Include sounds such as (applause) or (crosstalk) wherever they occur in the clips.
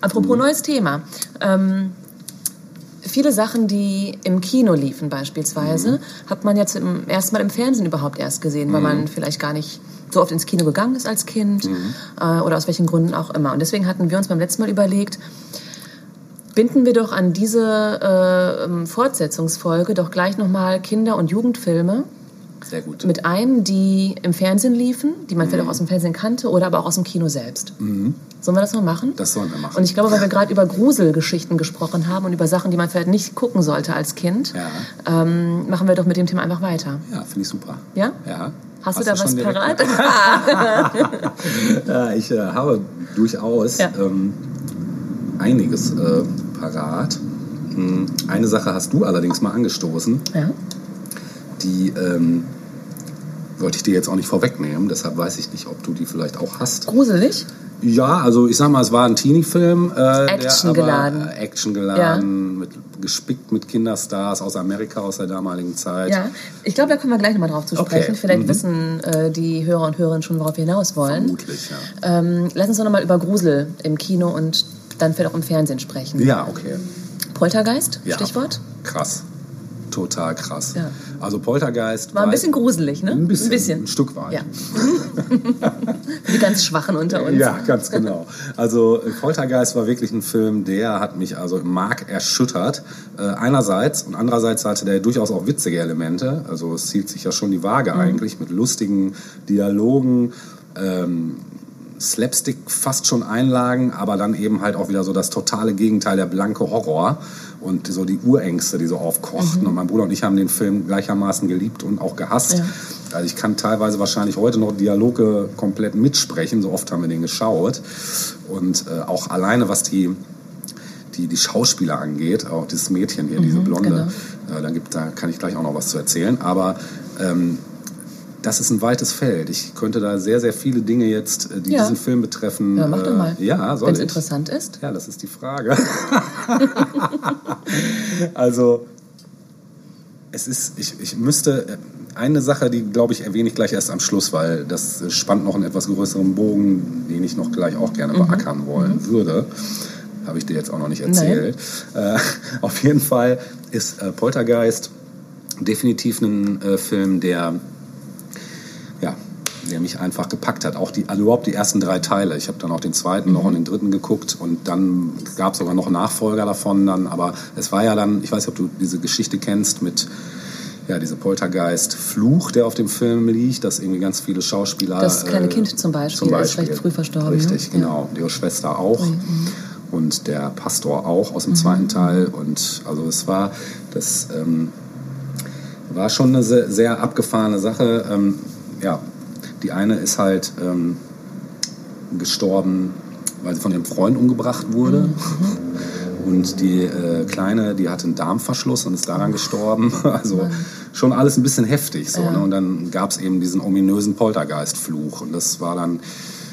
Apropos neues Thema. Ähm, viele Sachen, die im Kino liefen beispielsweise, hat man jetzt im, erst mal im Fernsehen überhaupt erst gesehen, weil man vielleicht gar nicht so oft ins Kino gegangen ist als Kind äh, oder aus welchen Gründen auch immer. Und deswegen hatten wir uns beim letzten Mal überlegt, binden wir doch an diese äh, ähm, Fortsetzungsfolge doch gleich nochmal Kinder- und Jugendfilme Sehr gut. mit ein, die im Fernsehen liefen, die man vielleicht auch aus dem Fernsehen kannte oder aber auch aus dem Kino selbst. Sollen wir das mal machen? Das sollen wir machen. Und ich glaube, weil wir gerade über Gruselgeschichten gesprochen haben und über Sachen, die man vielleicht nicht gucken sollte als Kind, Ja. ähm, machen wir doch mit dem Thema einfach weiter. Ja, finde ich super. Ja? Ja. Hast, du da was parat? (laughs) Ja, ich äh, habe durchaus Ja. ähm, einiges äh, parat. Hm, Eine Sache hast du allerdings mal angestoßen, ja. die ähm, wollte ich dir jetzt auch nicht vorwegnehmen, deshalb weiß ich nicht, ob du die vielleicht auch hast. Gruselig? Ja, also ich sag mal, es war ein Teenie-Film. Äh, Actiongeladen. Der aber, äh, actiongeladen, mit, gespickt mit Kinderstars aus Amerika aus der damaligen Zeit. Ja. Ich glaube, da kommen wir gleich nochmal drauf zu Okay. sprechen. Vielleicht Mhm. wissen äh, die Hörer und Hörerinnen schon, worauf wir hinaus wollen. Vermutlich, ja. Ähm, lass uns doch nochmal über Grusel im Kino und dann vielleicht auch im Fernsehen sprechen. Ja, okay. Poltergeist, Ja. Stichwort. Krass. Total krass. Ja. Also Poltergeist War ein bisschen gruselig, ne? Ein bisschen, Ein bisschen. ein Stück weit. Ja. (laughs) Die ganz Schwachen unter uns. Ja, ganz genau. Also äh, Poltergeist war wirklich ein Film, der hat mich also im Mark erschüttert. Äh, einerseits und andererseits hatte der durchaus auch witzige Elemente. Also es zieht sich ja schon die Waage Mhm. eigentlich mit lustigen Dialogen. Ähm, Slapstick fast schon Einlagen, aber dann eben halt auch wieder so das totale Gegenteil, der blanke Horror und so die Urängste, die so aufkochten. Und mein Bruder und ich haben den Film gleichermaßen geliebt und auch gehasst. Mhm. Ja. Also ich kann teilweise wahrscheinlich heute noch Dialoge komplett mitsprechen, so oft haben wir den geschaut. Und äh, auch alleine, was die, die, die Schauspieler angeht, auch dieses Mädchen hier, diese Blonde, äh, da, gibt, da kann ich gleich auch noch was zu erzählen. Aber ähm, das ist ein weites Feld. Ich könnte da sehr, sehr viele Dinge jetzt, äh, die Ja. diesen Film betreffen. Ja, mach doch mal. Äh, ja, soll Wenn es interessant ist. Ja, das ist die Frage. (laughs) also, es ist, ich, ich müsste, äh, eine Sache, die glaube ich erwähne ich gleich erst am Schluss, weil das spannt noch einen etwas größeren Bogen, den ich noch gleich auch gerne Mhm. beackern wollen würde. Habe ich dir jetzt auch noch nicht erzählt. Äh, auf jeden Fall ist äh, Poltergeist definitiv ein Film, der der mich einfach gepackt hat. Auch die, also überhaupt die ersten drei Teile. Ich habe dann auch den zweiten noch und den dritten geguckt und dann gab es sogar noch Nachfolger davon dann. Aber es war ja dann, ich weiß nicht, ob du diese Geschichte kennst mit ja, diese Poltergeist-Fluch, der auf dem Film liegt, dass irgendwie ganz viele Schauspieler... Das kleine äh, Kind zum Beispiel, der ist recht früh verstorben, Richtig, ne? genau. Ihre Schwester auch. Und der Pastor auch aus dem zweiten Teil. Und also es war, das ähm, war schon eine sehr, sehr abgefahrene Sache. Ähm, ja, die eine ist halt ähm, gestorben, weil sie von ihrem Freund umgebracht wurde. Und die äh, Kleine, die hatte einen Darmverschluss und ist daran gestorben. (laughs) Also schon alles ein bisschen heftig. So, Ja. ne? Und dann gab es eben diesen ominösen Poltergeist-Fluch. Und das war dann...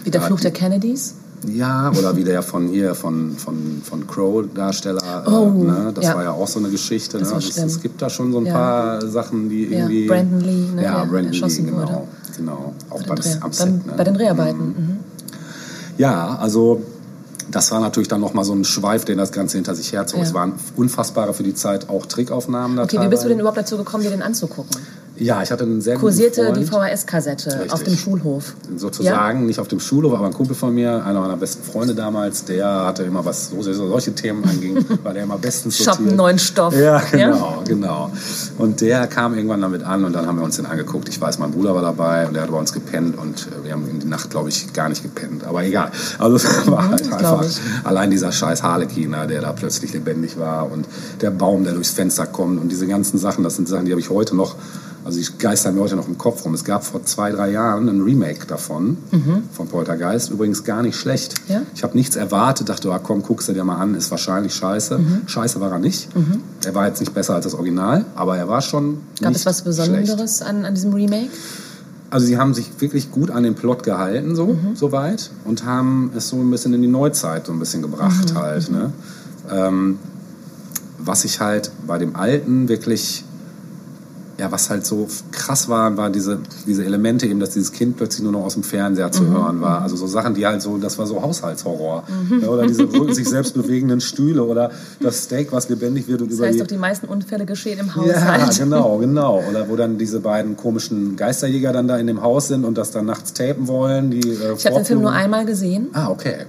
Wie der ja, Fluch der Kennedys. ja, oder wie der von hier, von, von, von Crow-Darsteller. Oh, äh, ne? Das ja. war ja auch so eine Geschichte. Ne? es, es gibt da schon so ein Ja. paar Sachen, die Ja, irgendwie. Brandon Lee, ne, Ja, Brandon Lee, genau. wurde. Genau. Auch Bei beim, am beim. Ne? bei den Dreharbeiten. Mhm. Ja, also das war natürlich dann nochmal so ein Schweif, den das Ganze hinter sich herzog. Ja. Es waren unfassbare für die Zeit auch Trickaufnahmen da Okay, wie bist du denn überhaupt dazu gekommen, dir den anzugucken? Ja, ich hatte einen sehr Kursierte die. VHS-Kassette auf dem Schulhof. sozusagen, nicht auf dem Schulhof, aber ein Kumpel von mir, einer meiner besten Freunde damals, der hatte immer, was so, so solche Themen anging, (laughs) war der immer bestens sortiert. Shoppen neuen Stoff. Ja, genau, genau. Und der kam irgendwann damit an und dann haben wir uns den angeguckt. Ich weiß, mein Bruder war dabei und der hat bei uns gepennt und äh, wir haben in die Nacht, glaube ich, gar nicht gepennt. Aber egal. Also (laughs) es war halt Mhm, das einfach allein dieser scheiß Harlekiner, der da plötzlich lebendig war und der Baum, der durchs Fenster kommt und diese ganzen Sachen, das sind Sachen, die habe ich heute noch, also die geistern mir heute noch im Kopf rum. Es gab vor zwei, drei Jahren ein Remake davon, von Poltergeist, übrigens gar nicht schlecht. Mhm. Ja? Ich habe nichts erwartet, dachte, ah, komm, guckst du dir mal an, ist wahrscheinlich scheiße. Mhm. Scheiße war er nicht. Er war jetzt nicht besser als das Original, aber er war schon Gab es was. Besonderes an, an diesem Remake? Also sie haben sich wirklich gut an den Plot gehalten, so Mhm. soweit, und haben es so ein bisschen in die Neuzeit so ein bisschen gebracht Mhm. halt. Ne? Ähm, was ich halt bei dem Alten wirklich ja, was halt so krass war, waren diese, diese Elemente eben, dass dieses Kind plötzlich nur noch aus dem Fernseher zu hören war. Also so Sachen, die halt so, das war so Haushaltshorror. Ja, oder diese (laughs) sich selbst bewegenden Stühle oder das Steak, was lebendig wird und Das über heißt die... doch, die meisten Unfälle geschehen im Ja, Haushalt. (laughs) genau, (laughs) genau. Oder wo dann diese beiden komischen Geisterjäger dann da in dem Haus sind und das dann nachts tapen wollen. Die, äh, Ich habe den Film nur einmal gesehen, Ah, okay.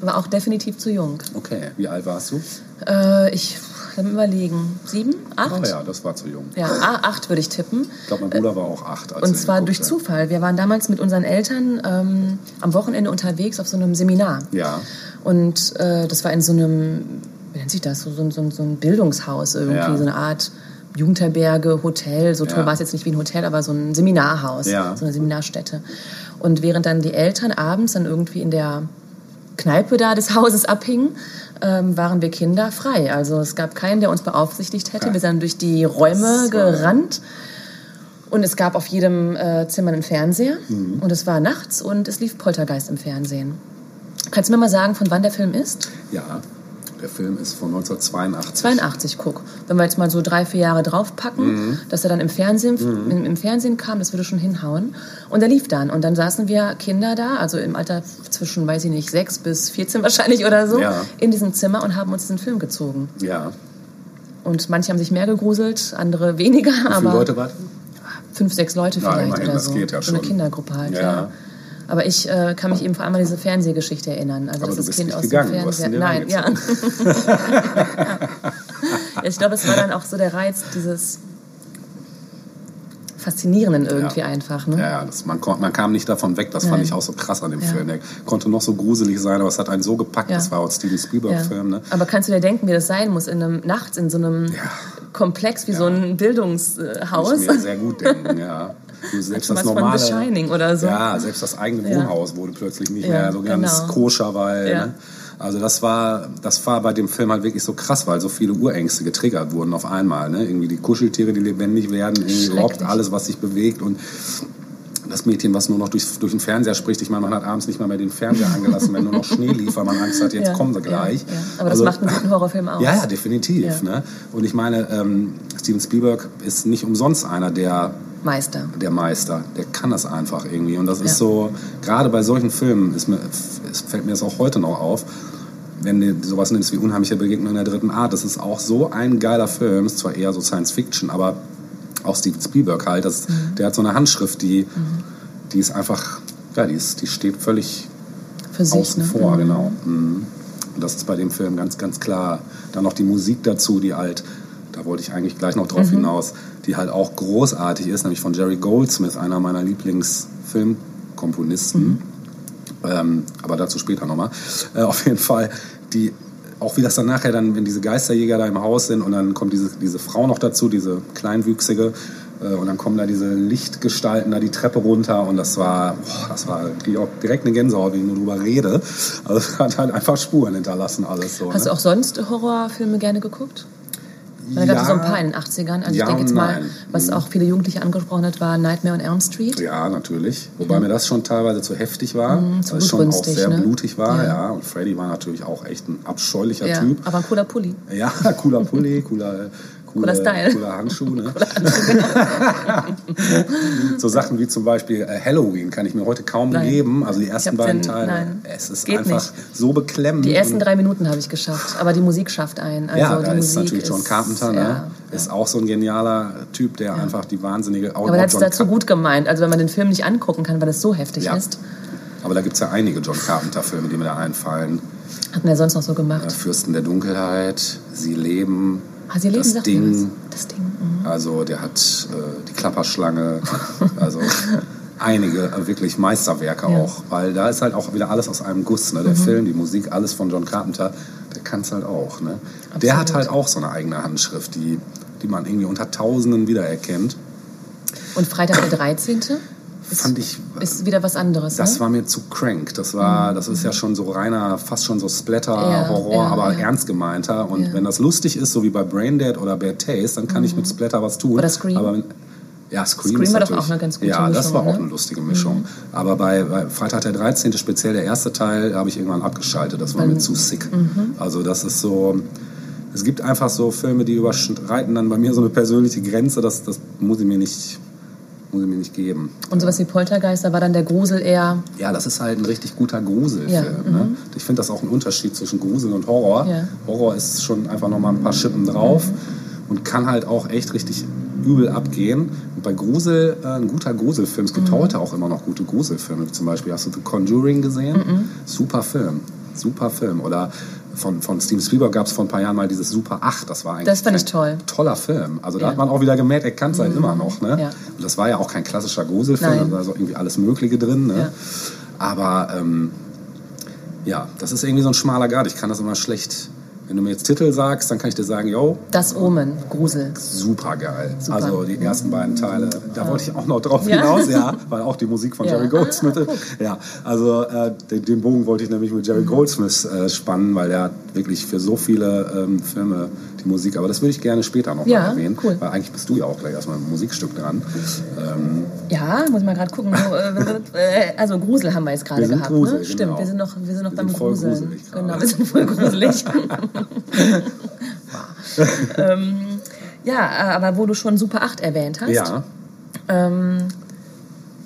war auch definitiv zu jung. Okay. Wie alt warst du? Äh, ich mir überlegen, sieben, acht? Oh ja, das war zu jung. Ja, acht würde ich tippen. Ich glaube, mein Bruder war auch acht. Und zwar durch. Zufall. Wir waren damals mit unseren Eltern ähm, am Wochenende unterwegs auf so einem Seminar. Ja. Und äh, das war in so einem, wie nennt sich das, so, so, so, so ein Bildungshaus irgendwie, Ja. so eine Art Jugendherberge, Hotel. So toll Ja. war es jetzt nicht wie ein Hotel, aber so ein Seminarhaus, Ja. so eine Seminarstätte. Und während dann die Eltern abends dann irgendwie in der Kneipe da des Hauses abhingen, ähm, waren wir Kinder frei. Also es gab keinen, der uns beaufsichtigt hätte. Wir sind durch die Räume war- gerannt. Und es gab auf jedem äh, Zimmer einen Fernseher. Mhm. Und es war nachts und es lief Poltergeist im Fernsehen. Kannst du mir mal sagen, von wann der Film ist? Ja. Der Film ist von 1982. 82, guck. Wenn wir jetzt mal so drei, vier Jahre draufpacken, Mhm. dass er dann im Fernsehen, im, im Fernsehen kam, das würde schon hinhauen. Und er lief dann. Und dann saßen wir Kinder da, also im Alter zwischen, weiß ich nicht, sechs bis 14 wahrscheinlich oder so, Ja. in diesem Zimmer und haben uns diesen Film gezogen. Ja. Und manche haben sich mehr gegruselt, andere weniger. Wie viele Leute wart fünf, sechs Leute Ja, vielleicht immerhin, oder das so. geht ja so eine schon. Kindergruppe halt, Ja. ja. Aber ich äh, kann mich eben vor allem an diese Fernsehgeschichte erinnern. Also Aber du das bist Kind aus gegangen, dem du Fernseher. Nein, ja. ja. Ich glaube, es war dann auch so der Reiz dieses Faszinierenden irgendwie Ja. einfach. Ne? Ja, das, man, man kam nicht davon weg. Das fand Nein. ich auch so krass an dem Ja. Film. Der konnte noch so gruselig sein, aber es hat einen so gepackt. Ja. Das war auch Steven. Spielberg-Film. Ne? Aber kannst du dir denken, wie das sein muss, in einem nachts in so einem Komplex wie so ein Kann Bildungshaus? ich mir sehr gut denken, ja. Selbst das normale, Shining oder so. Ja, selbst das eigene Ja. Wohnhaus wurde plötzlich nicht Ja, mehr so ganz genau. koscher, weil Ja. ne? also das war das war bei dem Film halt wirklich so krass, weil so viele Urängste getriggert wurden auf einmal. Ne? Irgendwie die Kuscheltiere, die lebendig werden, irgendwie überhaupt alles, was sich bewegt und das Mädchen, was nur noch durch, durch den Fernseher spricht. Ich meine, man hat abends nicht mal mehr den Fernseher angelassen, wenn nur noch Schnee lief, weil man Angst hat, jetzt Ja, kommen sie gleich. Ja, ja. Aber Also- das macht einen guten Horrorfilm (laughs) aus. ja, ja, definitiv. Ja. Ne? Und ich meine, ähm, Steven Spielberg ist nicht umsonst einer der, Meister. der Meister. Der kann das einfach irgendwie. Und das ist Ja. so, gerade bei solchen Filmen ist mir, es fällt mir das auch heute noch auf, wenn du sowas nimmst wie Unheimliche Begegnung der dritten Art. Das ist auch so ein geiler Film. Ist zwar eher so Science Fiction, aber auch Steven Spielberg halt. Das, Mhm. Der hat so eine Handschrift, die, die ist einfach, ja, die, ist, die steht völlig Für sich. außen ne? vor, Mhm. genau. Mhm. Und das ist bei dem Film ganz, ganz klar. Dann noch die Musik dazu, die halt, da wollte ich eigentlich gleich noch drauf Mhm. hinaus, die halt auch großartig ist, nämlich von Jerry Goldsmith, einer meiner Lieblingsfilmkomponisten. Mhm. Ähm, aber dazu später nochmal. Äh, auf jeden Fall, die, auch wie das dann nachher dann, wenn diese Geisterjäger da im Haus sind und dann kommt diese, diese Frau noch dazu, diese kleinwüchsige, äh, und dann kommen da diese Lichtgestalten da die Treppe runter und das war, boah, das war auch direkt eine Gänsehaut, wenn ich nur drüber rede. Also es hat halt einfach Spuren hinterlassen alles so. Hast ne? du auch sonst Horrorfilme gerne geguckt? Da gab es so ein paar in den 80ern. Also Ja ich denke jetzt mal, nein. was Mhm. auch viele Jugendliche angesprochen hat, war Nightmare on Elm Street. Ja, natürlich. Wobei mir das schon teilweise zu heftig war, Mhm, zu weil es schon auch sehr ne? blutig war. Ja. Ja. Und Freddy war natürlich auch echt ein abscheulicher Ja, Typ. aber ein cooler Pulli. Ja, (laughs) cooler Pulli, cooler, Cooler Style. cooler Handschuh. Ne? (laughs) (laughs) so Sachen wie zum Beispiel äh, Halloween kann ich mir heute kaum Nein. geben. Also die ersten beiden den- Teile. nein. Es ist Geht einfach nicht. so beklemmend. Die ersten drei Minuten habe ich geschafft, aber die Musik schafft ein. Also ja, da ist Musik natürlich John ist, Carpenter, ne? Ja. Ist auch so ein genialer Typ, der einfach die wahnsinnige auch Aber er hat es dazu gut gemeint. Also wenn man den Film nicht angucken kann, weil es so heftig Ja. ist. Aber da gibt es ja einige John Carpenter-Filme, die mir da einfallen. Hat er sonst noch so gemacht? Äh, Fürsten der Dunkelheit, Sie leben, Ah, Sie leben, das sagt mir Ding. was. Das Ding. mhm. Also der hat äh, die Klapperschlange, also (laughs) einige äh, wirklich Meisterwerke Ja. Mhm. auch, weil da ist halt auch wieder alles aus einem Guss, ne? Der Film, die Musik, alles von John Carpenter, der kann es halt auch, ne? Der hat halt auch so eine eigene Handschrift, die, die man irgendwie unter Tausenden wiedererkennt. Und Freitag der 13. Ist, Fand ich, ist wieder was anderes. das ne? war mir zu crank. Das war, das ist ja schon so reiner, fast schon so Splatter-Horror, Ja, ja, aber ja. ernst gemeinter. Und Ja. wenn das lustig ist, so wie bei Braindead oder Bad Taste, dann kann ich mit Splatter was tun. Oder Scream. Aber wenn, ja, Scream, Scream war doch auch eine ganz gute Ja, das Mischung, war auch ne? eine lustige Mischung. Aber bei, bei Freitag der 13., speziell der erste Teil, habe ich irgendwann abgeschaltet. Das war mir zu sick. Also das ist so, es gibt einfach so Filme, die überschreiten dann bei mir so eine persönliche Grenze, das, das muss ich mir nicht muss ich mir nicht geben. Und sowas wie Poltergeister war dann der Grusel eher. Ja, das ist halt ein richtig guter Gruselfilm. Ja, ne? Mhm. Ich finde das auch ein Unterschied zwischen Grusel und Horror. Ja. Horror ist schon einfach nochmal ein paar Schippen drauf mhm. und kann halt auch echt richtig übel abgehen. Und bei Grusel, äh, ein guter Gruselfilm, es gibt mhm. heute auch immer noch gute Gruselfilme. Zum Beispiel hast du The Conjuring gesehen? Mhm. Super Film. Super Film. Oder von, von Steven Spielberg gab es vor ein paar Jahren mal dieses Super 8. Das war eigentlich das fand ich toll. toller Film. Also da ja. hat man auch wieder gemerkt, er kann es halt mhm. immer noch. Ne? Ja. Und das war ja auch kein klassischer Gruselfilm, da war so irgendwie alles Mögliche drin. Ne? Ja. Aber ähm, ja, das ist irgendwie so ein schmaler Grad. Ich kann das immer schlecht wenn du mir jetzt Titel sagst, dann kann ich dir sagen, yo. Das Omen, Grusel. Super geil. Super. Also die ersten beiden Teile, da wollte ich auch noch drauf hinaus, ja, weil auch die Musik von ja. Jerry Goldsmith. Ah, ja, also äh, den, den, Bogen wollte ich nämlich mit Jerry mhm. Goldsmith äh, spannen, weil er hat wirklich für so viele ähm, Filme die Musik. Aber das würde ich gerne später noch ja, mal erwähnen, cool. weil eigentlich bist du ja auch gleich erstmal ein Musikstück dran. Ähm, ja, muss ich mal gerade gucken. Äh, also Grusel haben wir jetzt gerade gehabt. Grusel, ne? Stimmt, genau. wir sind noch, wir sind noch wir beim sind Gruseln. Genau, wir sind voll gruselig. (laughs) ähm, ja, aber wo du schon Super 8 erwähnt hast. Ja. Ähm,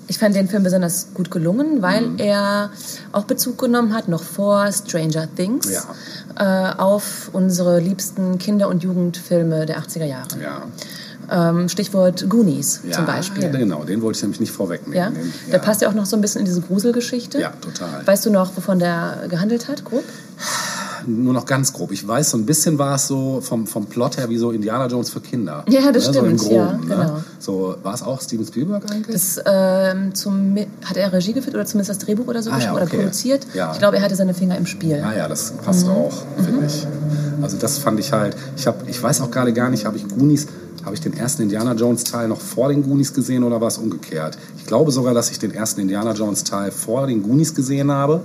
ich fand den Film besonders gut gelungen, weil mhm. er auch Bezug genommen hat, noch vor Stranger Things, ja. äh, auf unsere liebsten Kinder- und Jugendfilme der 80er Jahre. Ja. Ähm, Stichwort Goonies ja, zum Beispiel. Ja, genau, den wollte ich nämlich nicht vorwegnehmen. Ja? Den, ja. Der passt ja auch noch so ein bisschen in diese Gruselgeschichte. Ja, total. Weißt du noch, wovon der gehandelt hat, grob? Nur noch ganz grob. Ich weiß, so ein bisschen war es so vom, vom Plot her wie so Indiana Jones für Kinder. Ja, das ne? stimmt. So Groben, ja, ne? genau. Ne? So, war es auch Steven Spielberg eigentlich? Das, ähm, zum, hat er Regie geführt oder zumindest das Drehbuch oder so ah, ja, okay. oder produziert? Ja. Ich glaube, er hatte seine Finger im Spiel. Ah ja, das passt mhm. auch, finde mhm. ich. Also das fand ich halt, ich, hab, ich weiß auch gerade gar nicht, habe ich Goonies, habe ich den ersten Indiana Jones Teil noch vor den Goonies gesehen oder war es umgekehrt? Ich glaube sogar, dass ich den ersten Indiana Jones Teil vor den Goonies gesehen habe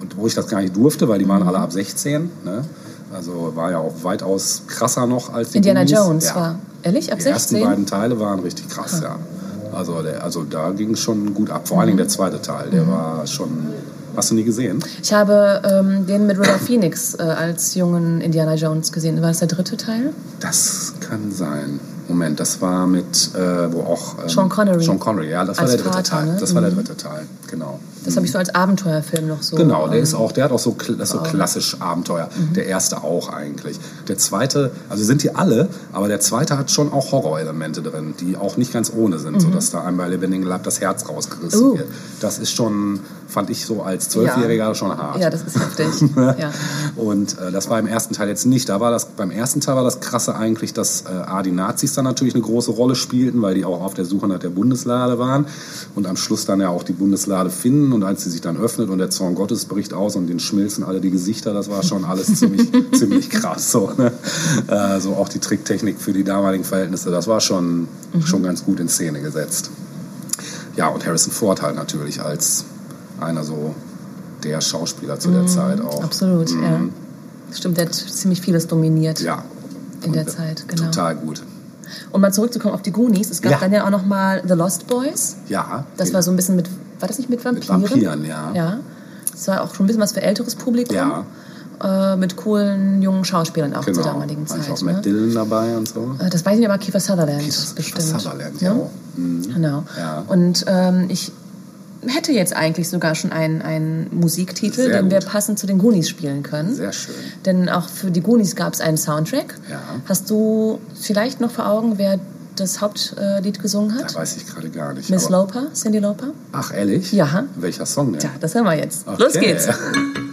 und wo ich das gar nicht durfte, weil die waren mhm. alle ab 16. Ne? Also war ja auch weitaus krasser noch als die Indiana Goonies. Jones ja. war ehrlich ab 16. Die ersten beiden Teile waren richtig krass, ja. Also, der, also da ging es schon gut ab. Vor allen Dingen der zweite Teil, der mhm. war schon. Hast du nie gesehen? Ich habe ähm, den mit River Phoenix äh, als jungen Indiana Jones gesehen. War das der dritte Teil? Das kann sein. Moment, das war mit, äh, wo auch... Ähm, Sean Connery. Sean Connery, ja, das war der dritte Vater, Teil. Ne? Das war der mhm. dritte Teil, genau. Das habe ich so als Abenteuerfilm noch so. Genau, der ist auch, der hat auch so, das so klassisch Abenteuer. Mhm. Der erste auch eigentlich. Der zweite, also sind die alle, aber der zweite hat schon auch Horrorelemente drin, die auch nicht ganz ohne sind, mhm. sodass da einmal lebendigen Leib das Herz rausgerissen uh. wird. Das ist schon, fand ich so als Zwölfjähriger ja. schon hart. Ja, das ist heftig. (laughs) ja. Und äh, das war im ersten Teil jetzt nicht. Da war das, beim ersten Teil war das Krasse eigentlich, dass äh, A, die Nazis dann natürlich eine große Rolle spielten, weil die auch auf der Suche nach der Bundeslade waren und am Schluss dann ja auch die Bundeslade finden und als sie sich dann öffnet und der Zorn Gottes bricht aus und den schmilzen alle die Gesichter, das war schon alles ziemlich, (laughs) ziemlich krass. So, ne? äh, so auch die Tricktechnik für die damaligen Verhältnisse, das war schon, mhm. schon ganz gut in Szene gesetzt. Ja, und Harrison Ford halt natürlich als einer so der Schauspieler zu der mhm, Zeit auch. Absolut, mhm. ja. Stimmt, der hat ziemlich vieles dominiert. Ja. In der Zeit, genau. Total gut. Um mal zurückzukommen auf die Goonies, es gab ja. dann ja auch noch mal The Lost Boys. Ja. Das war so ein bisschen mit, war das nicht mit Vampiren? Mit Vampiren, ja. Ja. Das war auch schon ein bisschen was für älteres Publikum. Ja. Äh, mit coolen jungen Schauspielern auch genau. zur damaligen Zeit. War auch ne? Matt Dillon dabei und so? Äh, das weiß ich nicht, aber Kiefer Sutherland Kiefer, bestimmt. Kiefer Sutherland, ja. ja. Mhm. Genau. Ja. Und ähm, ich hätte jetzt eigentlich sogar schon einen, einen Musiktitel, Sehr den gut. wir passend zu den Goonies spielen können. Sehr schön. Denn auch für die Goonies gab es einen Soundtrack. Ja. Hast du vielleicht noch vor Augen, wer das Hauptlied gesungen hat? Da weiß ich gerade gar nicht. Miss Loper, Cindy Loper. Ach, ehrlich? Ja. Welcher Song denn? Tja, das hören wir jetzt. Okay. Los geht's. (laughs)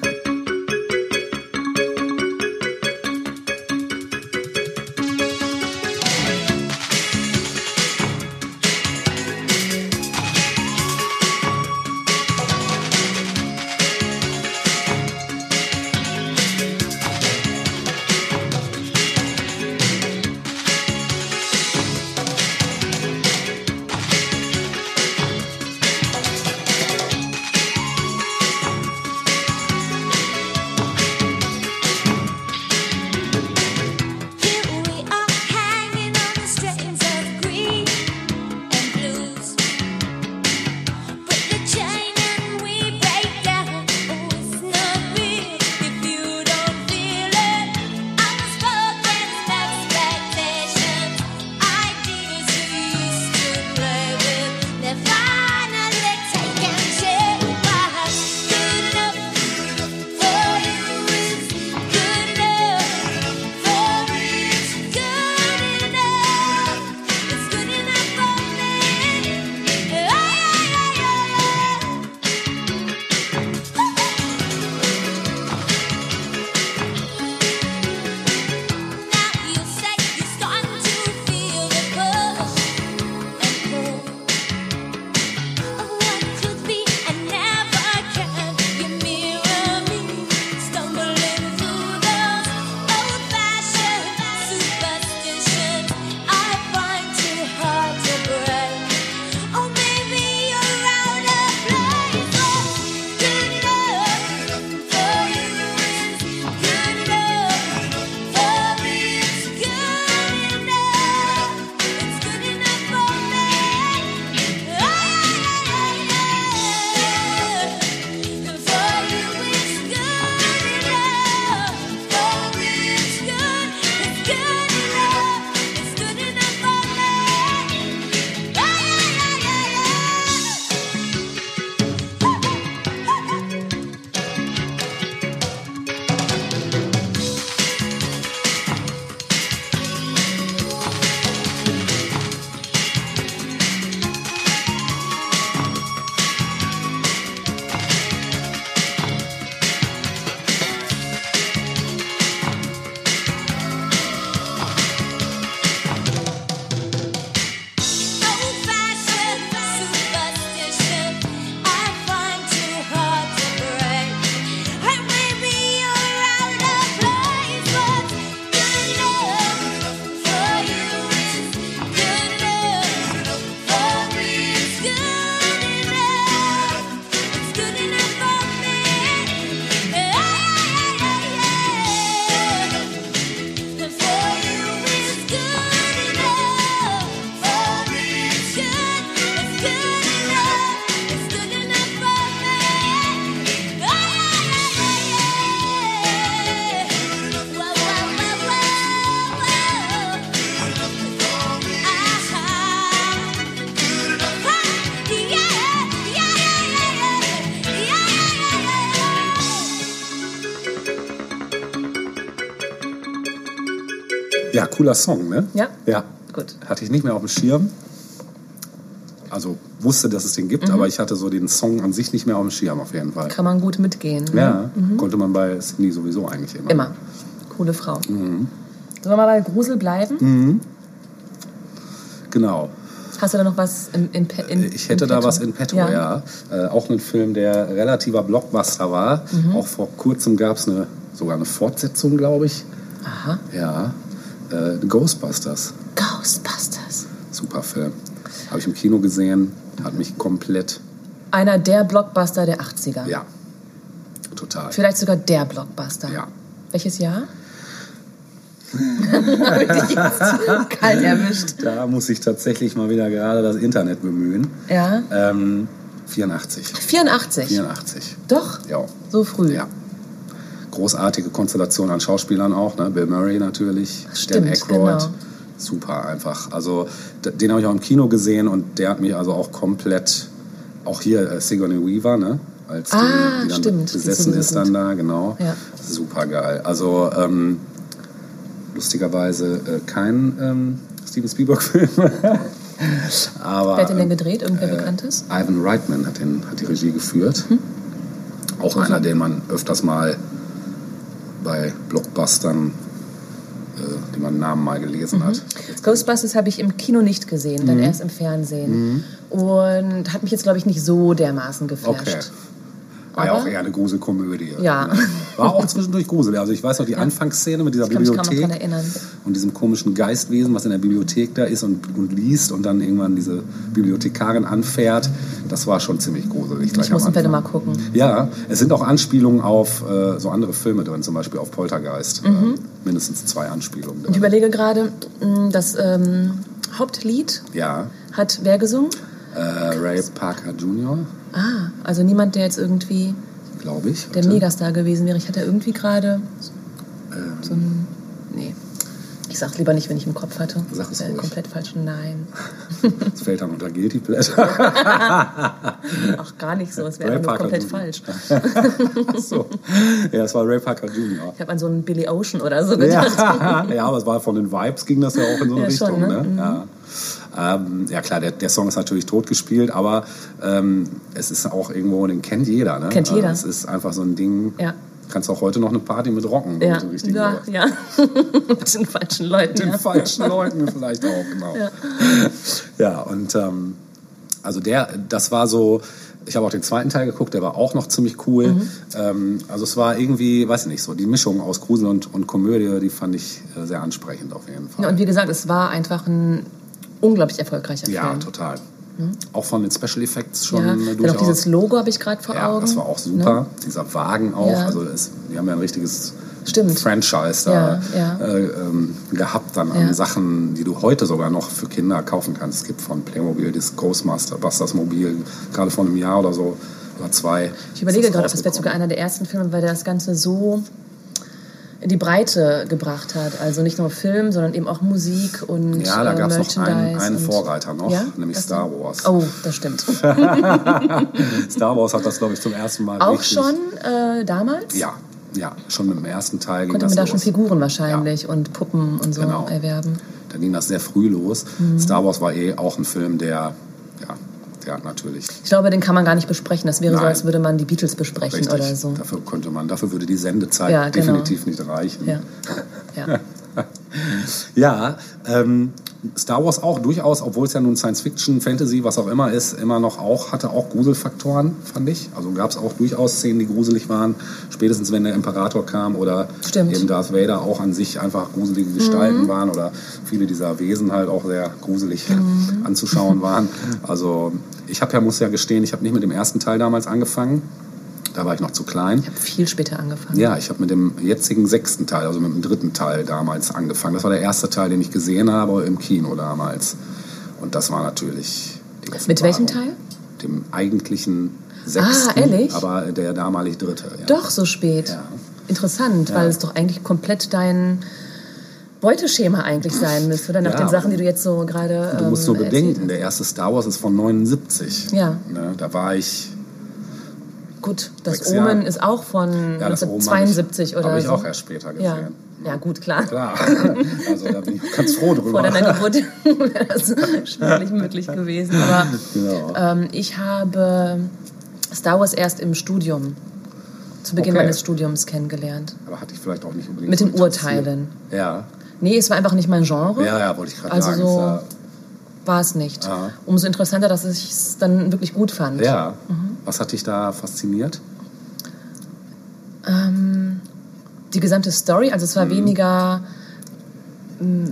cooler Song, ne? Ja? Ja. Gut. Hatte ich nicht mehr auf dem Schirm. Also wusste, dass es den Mhm. gibt, aber ich hatte so den Song an sich nicht mehr auf dem Schirm auf jeden Fall. Kann man gut mitgehen. ne? Ja, konnte man bei Sydney sowieso eigentlich immer. Immer. Coole Frau. Mhm. Sollen wir mal bei Grusel bleiben? Genau. Hast du da noch was in, in, in Ich hätte in da was in petto, ja. Äh, auch ein Film, der relativer Blockbuster war. Mhm. Auch vor kurzem gab es eine, sogar eine Fortsetzung, glaube ich. Aha. Ja. Äh, Ghostbusters. Ghostbusters. Super Film. Habe ich im Kino gesehen, hat mich komplett, Einer der Blockbuster der 80er. ja, total. Vielleicht sogar der Blockbuster. Ja. Welches Jahr? (laughs) (laughs) Kalt erwischt. Da muss ich tatsächlich mal wieder gerade das Internet bemühen. Ja. Ähm, 84. 84. 84. Doch? Ja. So früh. Ja. Großartige Konstellation an Schauspielern auch, ne? Bill Murray natürlich, Stimmt, Dan Aykroyd. genau. Super einfach. Also den habe ich auch im Kino gesehen und der hat mich also auch komplett, auch hier äh, Sigourney Weaver, ne? Als die, Ah, die dann stimmt. Die besessen sowieso ist dann da, genau. Ja. Super geil. Also ähm, lustigerweise äh, kein ähm, Steven Spielberg-Film. (laughs) Aber Wer hat den denn ähm, gedreht? Irgendwer Bekanntes? Ivan Reitman hat, den, hat die Regie geführt. Auch einer, den man öfters mal bei Blockbustern, äh, den man Namen mal gelesen hat. Ghostbusters habe ich im Kino nicht gesehen, Mhm. dann erst im Fernsehen. Und hat mich jetzt, glaube ich, nicht so dermaßen geflasht. Okay. War ja auch eher eine Gruselkomödie. Ja. War auch zwischendurch gruselig. Also ich weiß noch die Anfangsszene mit dieser Ich kann mich kaum Bibliothek erinnern. und diesem komischen Geistwesen, was in der Bibliothek da ist und, und liest und dann irgendwann diese Bibliothekarin anfährt. Das war schon ziemlich gruselig. Ich muss Wette mal gucken. Ja, es sind auch Anspielungen auf äh, so andere Filme drin, zum Beispiel auf Poltergeist. Äh, mindestens zwei Anspielungen. Ich Drin. überlege gerade, mh, das ähm, Hauptlied Ja, hat wer gesungen? Äh, Ray Parker Jr., Ah, also niemand, der jetzt irgendwie glaube ich. der. Megastar gewesen wäre. Ich hatte irgendwie gerade so ein. Nee. Ich sag's lieber nicht, wenn ich im Kopf hatte. Sag es Wäre ruhig. komplett falsch. Nein. (laughs) Das fällt dann unter Guilty Pleasure. (laughs) Ach, gar nicht so. Es wäre komplett Jr. falsch. (laughs) Ach so. Ja, das war Ray Parker Jr. Ich habe an so einen Billy Ocean oder so gedacht. Ja, ja, aber es war von den Vibes ging das ja auch in so eine Ja, Richtung. schon, ne? ne? Ja. Ähm, ja klar, der, der Song ist natürlich totgespielt, aber ähm, es ist auch irgendwo, den kennt jeder. Ne? Kennt jeder. Also es ist einfach so ein Ding, Ja. kannst auch heute noch eine Party mit rocken. Ja, richtig ja, ja. (laughs) Mit den falschen Leuten. Den ja. falschen Leuten vielleicht auch, genau. Ja. Ja, und ähm, also der, das war so, ich habe auch den zweiten Teil geguckt, der war auch noch ziemlich cool. Mhm. Ähm, also es war irgendwie, weiß ich nicht, so die Mischung aus Grusel und, und Komödie, die fand ich äh, sehr ansprechend auf jeden Fall. Ja, und wie gesagt, es war einfach ein unglaublich erfolgreicher Ja, Film. total. Auch von den Special Effects schon Ja, dann auch durchaus. dieses Logo habe ich gerade vor ja, Augen. das war auch super. Ne? Dieser Wagen auch. Ja. Also es, die haben ja ein richtiges Stimmt. Franchise da Ja, ja. Äh, ähm, gehabt dann an Ja. Sachen, die du heute sogar noch für Kinder kaufen kannst. Es gibt von Playmobil das Ghostmaster Busters Mobil, gerade vor einem Jahr oder so oder zwei. Ich überlege gerade, ob das vielleicht sogar einer der ersten Filme, weil der das Ganze so in die Breite gebracht hat. Also nicht nur Film, sondern eben auch Musik und Ja, da äh, gab es noch einen, einen Vorreiter noch, Ja? nämlich Was Star? Wars. Oh, das stimmt. (laughs) (laughs) Star Wars hat das, glaube ich, zum ersten Mal auch schon äh, damals? Ja, ja, schon mit dem ersten Teil ging Konnte das man da los. schon Figuren wahrscheinlich und Puppen und so Genau. erwerben. Da ging das sehr früh los. Mhm. Star Wars war eh auch ein Film, der, ja, hat natürlich Ich glaube, den kann man gar nicht besprechen. Das wäre so, Nein. als würde man die Beatles besprechen richtig. oder so. Dafür könnte man, dafür würde die Sendezeit Ja, genau. definitiv nicht reichen. Ja. ja. (laughs) Ja, ähm, Star Wars auch durchaus, obwohl es ja nun Science Fiction, Fantasy, was auch immer ist, immer noch auch, hatte auch Gruselfaktoren, fand ich. Also gab es auch durchaus Szenen, die gruselig waren. Spätestens wenn der Imperator kam oder Stimmt. Mhm. eben Darth Vader auch an sich einfach gruselige Gestalten waren oder viele dieser Wesen halt auch sehr gruselig Mhm. anzuschauen waren. Also ich habe ja, muss ja gestehen, ich habe nicht mit dem ersten Teil damals angefangen. Da war ich noch zu klein. Ich habe viel später angefangen. Ja, ich habe mit dem jetzigen sechsten Teil, also mit dem dritten Teil damals angefangen. Das war der erste Teil, den ich gesehen habe im Kino damals. Und das war natürlich die Mit welchem. Teil? Dem eigentlichen sechsten, Ah, ehrlich? aber der damalig dritte. Ja. Doch, so spät. Ja. Interessant, weil es doch eigentlich komplett dein Beuteschema eigentlich sein müsste, oder? Nach Ja, den Sachen, die du jetzt so gerade. Du musst nur ähm, bedenken, der erste Star Wars ist von 79. Ja. Ne, da war ich gut, das Sechs. Omen ist auch von Ja, das Omen 1972 hab ich, oder Habe ich so. auch erst später gesehen. ja. ja, gut, klar. Klar. (laughs) Also da bin ich ganz froh drüber. Vor deiner Geburt (laughs) (laughs) wäre das schwierig möglich gewesen. Aber Genau. ähm, ich habe Star Wars erst im Studium, zu Beginn Okay. meines Studiums kennengelernt. Aber hatte ich vielleicht auch nicht unbedingt Mit so den. Urteilen. Ja. Nee, es war einfach nicht mein Genre. Ja, ja, wollte ich gerade Also sagen. so- Ist ja- War es nicht. Ja. Umso interessanter, dass ich es dann wirklich gut fand. Ja. Mhm. Was hat dich da fasziniert? Ähm, die gesamte Story, also Mhm. es war weniger. mh,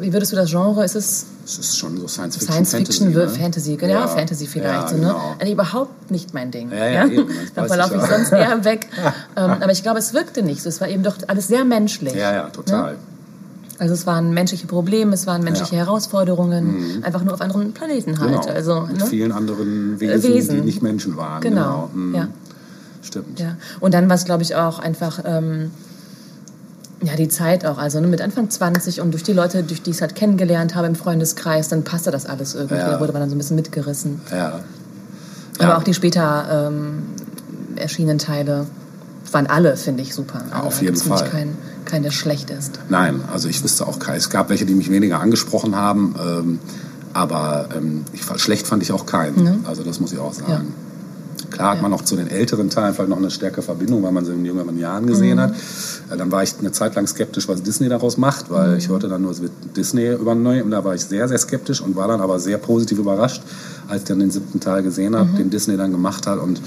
Wie, würdest du das Genre? Ist es Es ist schon so Science Fiction. Science Fiction, Fantasy, ne? Fantasy, genau, Ja. Fantasy vielleicht. Ja, so, ne? genau. Also überhaupt nicht mein Ding. Ja, ja, eben, das (laughs) da weiß verlaufe ich ja. sonst eher (laughs) weg. ähm, aber ich glaube, es wirkte nicht so. Es war eben doch alles sehr menschlich. Ja, ja, total. Also es waren menschliche Probleme, es waren menschliche Ja. Mhm. Herausforderungen, einfach nur auf anderen Planeten halt. Genau. Also, Mit ne? vielen anderen Wesen, Wesen. die nicht Menschen waren. Genau, Mhm. ja. Stimmt. Ja. Und dann war es, glaube ich, auch einfach ähm, ja, die Zeit auch. Also ne, mit Anfang 20 und durch die Leute, durch die ich es halt kennengelernt habe im Freundeskreis, dann passte das alles irgendwie. Ja. Da wurde man dann so ein bisschen mitgerissen. Ja. Aber Ja. auch die später ähm, erschienenen Teile waren alle, finde ich, super. Ja, auf Also jeden Fall. Kein, kein, der schlecht ist. Nein, also ich wüsste auch keinen. Es gab welche, die mich weniger angesprochen haben, ähm, aber ähm, ich, schlecht fand ich auch keinen. Also das muss ich auch sagen. Klar hat Ja. man auch zu den älteren Teilen vielleicht noch eine stärkere Verbindung, weil man sie in jüngeren Jahren gesehen Mhm. hat. Äh, Dann war ich eine Zeit lang skeptisch, was Disney daraus macht, weil Mhm. ich hörte dann nur, es wird Disney übernehmen. Und da war ich sehr, sehr skeptisch und war dann aber sehr positiv überrascht, als ich dann den siebten Teil gesehen Mhm. habe, den Disney dann gemacht hat und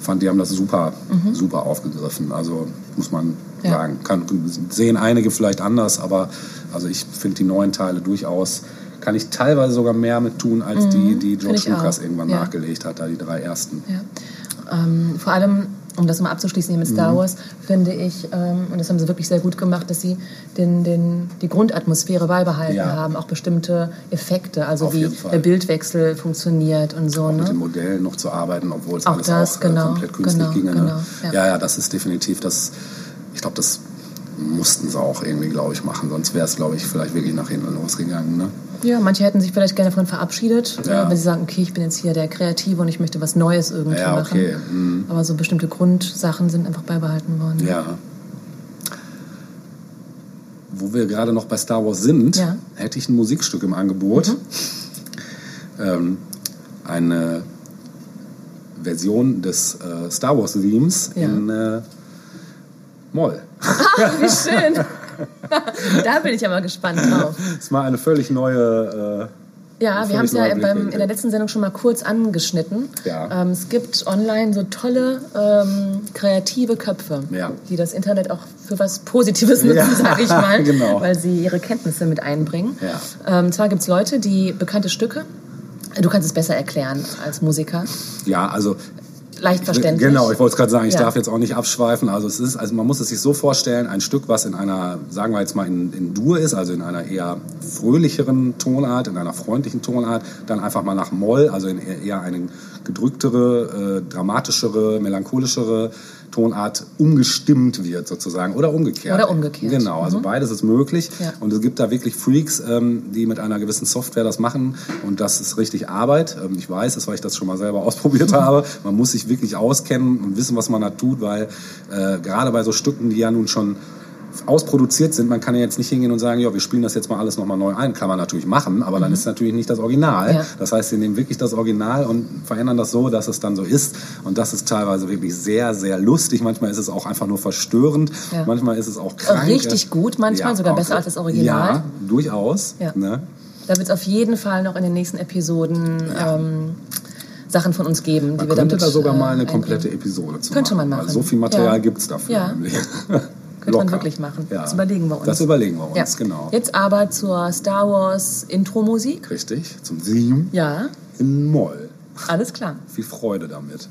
fand, die haben das super, super aufgegriffen. Also muss man Mhm. Ja. sagen. Kann, sehen einige vielleicht anders, aber also ich finde die neuen Teile durchaus, kann ich teilweise sogar mehr mit tun, als die, die Find George Mhm. ich auch. Lucas irgendwann Ja. nachgelegt hat, da die drei ersten. Ja. Ähm, vor allem, um das mal abzuschließen hier mit Star Mhm. Wars, finde ich, ähm, und das haben sie wirklich sehr gut gemacht, dass sie den, den, die Grundatmosphäre beibehalten Ja. haben, auch bestimmte Effekte, also Auf wie der Bildwechsel funktioniert und so. Mit Ne? den Modellen noch zu arbeiten, obwohl es Auch alles das, auch äh, genau, komplett künstlich genau, ginge. Ne? genau, ja. ja. ja, das ist definitiv das. Ich glaube, das mussten sie auch irgendwie, glaube ich, machen. Sonst wäre es, glaube ich, vielleicht wirklich nach hinten losgegangen. Ne? Ja, manche hätten sich vielleicht gerne davon verabschiedet, Ja. wenn sie sagen, okay, ich bin jetzt hier der Kreative und ich möchte was Neues irgendwie Ja, okay, machen. Aber so bestimmte Grundsachen sind einfach beibehalten worden. Ja. Wo wir gerade noch bei Star Wars sind, Ja. hätte ich ein Musikstück im Angebot. Mhm. Ähm, eine Version des äh, Star Wars Themes Ja. in äh, Moll. Wie schön. da bin ich aber gespannt drauf. Das ist mal eine völlig neue. Äh, Ja, wir haben es ja beim, in der letzten Sendung schon mal kurz angeschnitten. Ja. Ähm, es gibt online so tolle ähm, kreative Köpfe, Ja. die das Internet auch für was Positives nutzen, Ja, (laughs) sage ich mal, (laughs) genau. weil sie ihre Kenntnisse mit einbringen. Ja. Ähm, zwar gibt es Leute, die bekannte Stücke, du kannst es besser erklären als Musiker, ja, also leicht verständlich. Genau, ich wollte es gerade sagen, ich Ja. darf jetzt auch nicht abschweifen. Also es ist, also man muss es sich so vorstellen, ein Stück, was in einer, sagen wir jetzt mal in, in Dur ist, also in einer eher fröhlicheren Tonart, in einer freundlichen Tonart, dann einfach mal nach Moll, also in eher- eine gedrücktere, äh, dramatischere, melancholischere Tonart umgestimmt wird sozusagen oder umgekehrt. Oder umgekehrt. Genau, also beides ist möglich Ja. und es gibt da wirklich Freaks, ähm, die mit einer gewissen Software das machen und das ist richtig Arbeit. Ähm, ich weiß es, weil ich das schon mal selber (laughs) ausprobiert (laughs) habe. Man muss sich wirklich auskennen und wissen, was man da tut, weil äh, gerade bei so Stücken, die ja nun schon ausproduziert sind, man kann ja jetzt nicht hingehen und sagen, ja, wir spielen das jetzt mal alles nochmal neu ein. Kann man natürlich machen, aber dann ist es natürlich nicht das Original. Mhm. Ja. Das heißt, sie nehmen wirklich das Original und verändern das so, dass es dann so ist. Und das ist teilweise wirklich sehr, sehr lustig. Manchmal ist es auch einfach nur verstörend. Ja. Manchmal ist es auch krank. Richtig gut, manchmal sogar auch- besser als das Original. Ja, durchaus. Ja. Ne? Da wird es auf jeden Fall noch in den nächsten Episoden ähm, Sachen von uns geben, die Man wir könnte damit da sogar äh, mal eine einbringen. komplette Episode zu Könnte machen. man machen. so viel Material Ja. gibt's dafür. Ja. (laughs) Könnte man wirklich machen. Ja. Das überlegen wir uns. Das überlegen wir uns, Ja. genau. Jetzt aber zur Star Wars Intro-Musik. Richtig, zum Theme Ja, in Moll. alles klar. Viel Freude damit.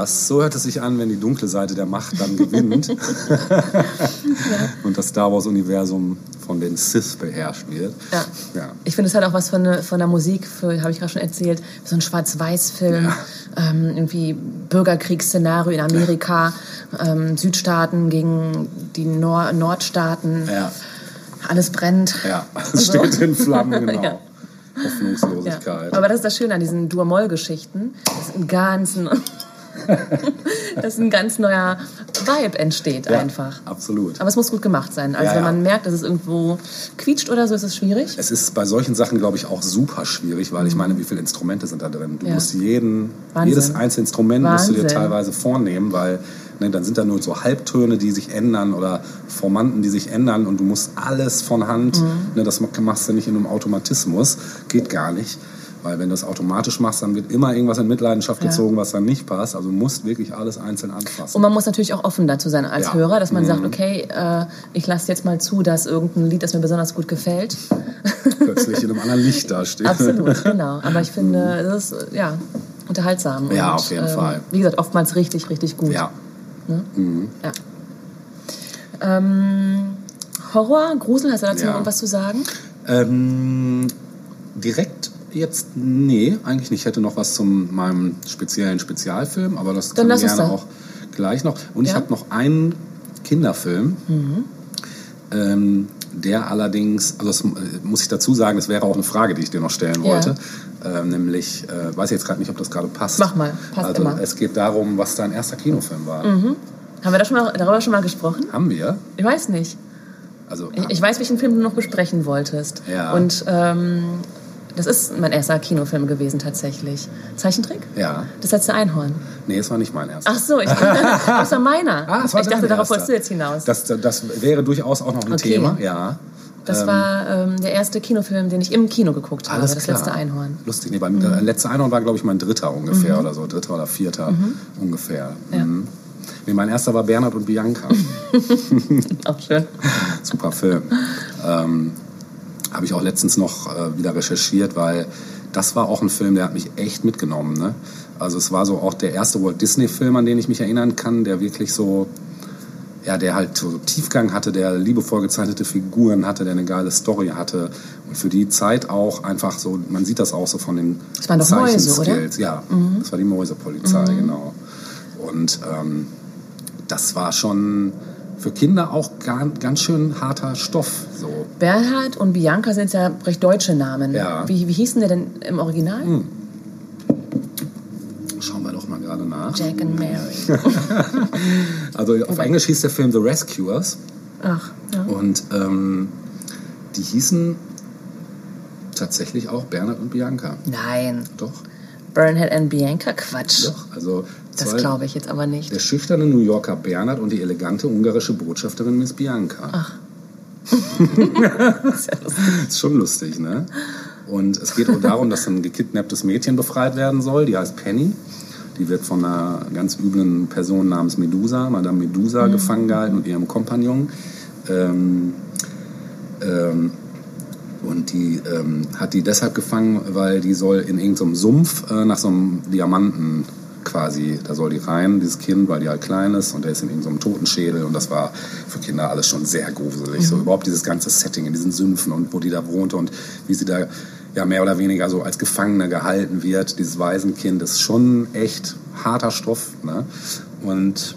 Das, so hört es sich an, wenn die dunkle Seite der Macht dann gewinnt ja. (laughs) (laughs) und das Star Wars-Universum von den Sith beherrscht wird. Ja. ja. Ich finde es halt auch was von, von der Musik, habe ich gerade schon erzählt, so ein Schwarz-Weiß-Film, ja. ähm, irgendwie Bürgerkriegsszenario in Amerika, ähm, Südstaaten gegen die Nord Nordstaaten. Ja. Alles brennt. Ja, (laughs) es steht so. in Flammen, genau. Hoffnungslosigkeit. Aber das ist das Schöne an diesen Dur-Moll-Geschichten. Das ist ein ganz (laughs) dass ein ganz neuer Vibe entsteht ja, einfach. Absolut. Aber es muss gut gemacht sein. Also ja, wenn man merkt, dass es irgendwo quietscht oder so, ist es schwierig. Es ist bei solchen Sachen, glaube ich, auch super schwierig, weil ich meine, wie viele Instrumente sind da drin? Du musst jeden, jedes einzelne Instrument Wahnsinn. musst du dir teilweise vornehmen, weil ne, dann sind da nur so Halbtöne, die sich ändern oder Formanten, die sich ändern und du musst alles von Hand, mhm. ne, das machst du nicht in einem Automatismus, geht gar nicht. Weil wenn du das automatisch machst, dann wird immer irgendwas in Mitleidenschaft gezogen, ja. was dann nicht passt. Also du musst wirklich alles einzeln anfassen. Und man muss natürlich auch offen dazu sein als ja. Hörer, dass man mhm. sagt, okay, äh, ich lasse jetzt mal zu, dass irgendein Lied, das mir besonders gut gefällt. (laughs) Plötzlich in einem anderen Licht dasteht. Absolut, genau. (laughs) Aber ich finde, das ist ja unterhaltsam. Ja, und, auf jeden ähm, Fall. Wie gesagt, oftmals richtig, richtig gut. Ja. Ne? Mhm. ja. Ähm, Horror, Grusel, hast du dazu noch irgendwas zu sagen? Ähm, direkt jetzt, nee, eigentlich nicht. Ich hätte noch was zu meinem speziellen Spezialfilm, aber das Dann können wir gerne auch gleich noch. Und ja? ich habe noch einen Kinderfilm, mhm. ähm, der allerdings, also das äh, muss ich dazu sagen, das wäre auch eine Frage, die ich dir noch stellen wollte. Ja. Ähm, nämlich, äh, weiß ich jetzt gerade nicht, ob das gerade passt. Mach mal, passt also, immer. Es geht darum, was dein erster Kinofilm war. Mhm. Haben wir da schon mal, darüber schon mal gesprochen? Haben wir? Ich weiß nicht. Also, ich, ich weiß, welchen Film du noch besprechen wolltest. Ja. Und ähm, das ist mein erster Kinofilm gewesen tatsächlich. Zeichentrick? Ja. Das letzte Einhorn. Nee, es war nicht mein erster. Ach so, ich, das war meiner. (laughs) Ah, das war ich dachte, darauf wolltest du jetzt hinaus. Das, das wäre durchaus auch noch ein okay. Thema, ja. Das ähm, war ähm, der erste Kinofilm, den ich im Kino geguckt habe, Alles das klar. letzte Einhorn. Lustig, nee, beim mhm. letzte Einhorn war, glaube ich, mein dritter ungefähr mhm. oder so, dritter oder vierter mhm. ungefähr. Ja. Mhm. Nee, mein erster war Bernhard und Bianca. (laughs) auch schön. Super Film. Ähm, habe ich auch letztens noch äh, wieder recherchiert, weil das war auch ein Film, der hat mich echt mitgenommen. Ne? Also es war so auch der erste Walt Disney-Film, an den ich mich erinnern kann, der wirklich so, ja, der halt so Tiefgang hatte, der liebevoll gezeichnete Figuren hatte, der eine geile Story hatte und für die Zeit auch einfach so, man sieht das auch so von den das waren doch Mäuse, oder? Ja, mhm. das war die Mäusepolizei, mhm. genau. Und ähm, das war schon für Kinder auch ganz schön harter Stoff. So. Bernhard und Bianca sind ja recht deutsche Namen. Ja. Wie, wie hießen der denn im Original? Hm. Schauen wir doch mal gerade nach. Jack and Mary. (laughs) also auf Wobei. Englisch hieß der Film The Rescuers. Ach, ja. Und ähm, die hießen tatsächlich auch Bernhard und Bianca. Nein. Doch. Bernhard and Bianca? Quatsch. Doch, also das glaube ich jetzt aber nicht. Der schüchterne New Yorker Bernhard und die elegante ungarische Botschafterin Miss Bianca. Ach. ist, (laughs) ja ist schon lustig, ne? Und es geht auch darum, dass ein gekidnapptes Mädchen befreit werden soll. Die heißt Penny. Die wird von einer ganz üblen Person namens Medusa, Madame Medusa, mhm. gefangen gehalten und ihrem Kompagnon. Ähm, ähm, und die ähm, hat die deshalb gefangen, weil die soll in irgendeinem Sumpf äh, nach so einem Diamanten quasi, da soll die rein, dieses Kind, weil die halt klein ist und der ist in irgendeinem so Totenschädel und das war für Kinder alles schon sehr gruselig. Mhm. So überhaupt dieses ganze Setting in diesen Sümpfen und wo die da wohnte und wie sie da ja mehr oder weniger so als Gefangene gehalten wird, dieses Waisenkind, ist schon echt harter Stoff. Ne? Und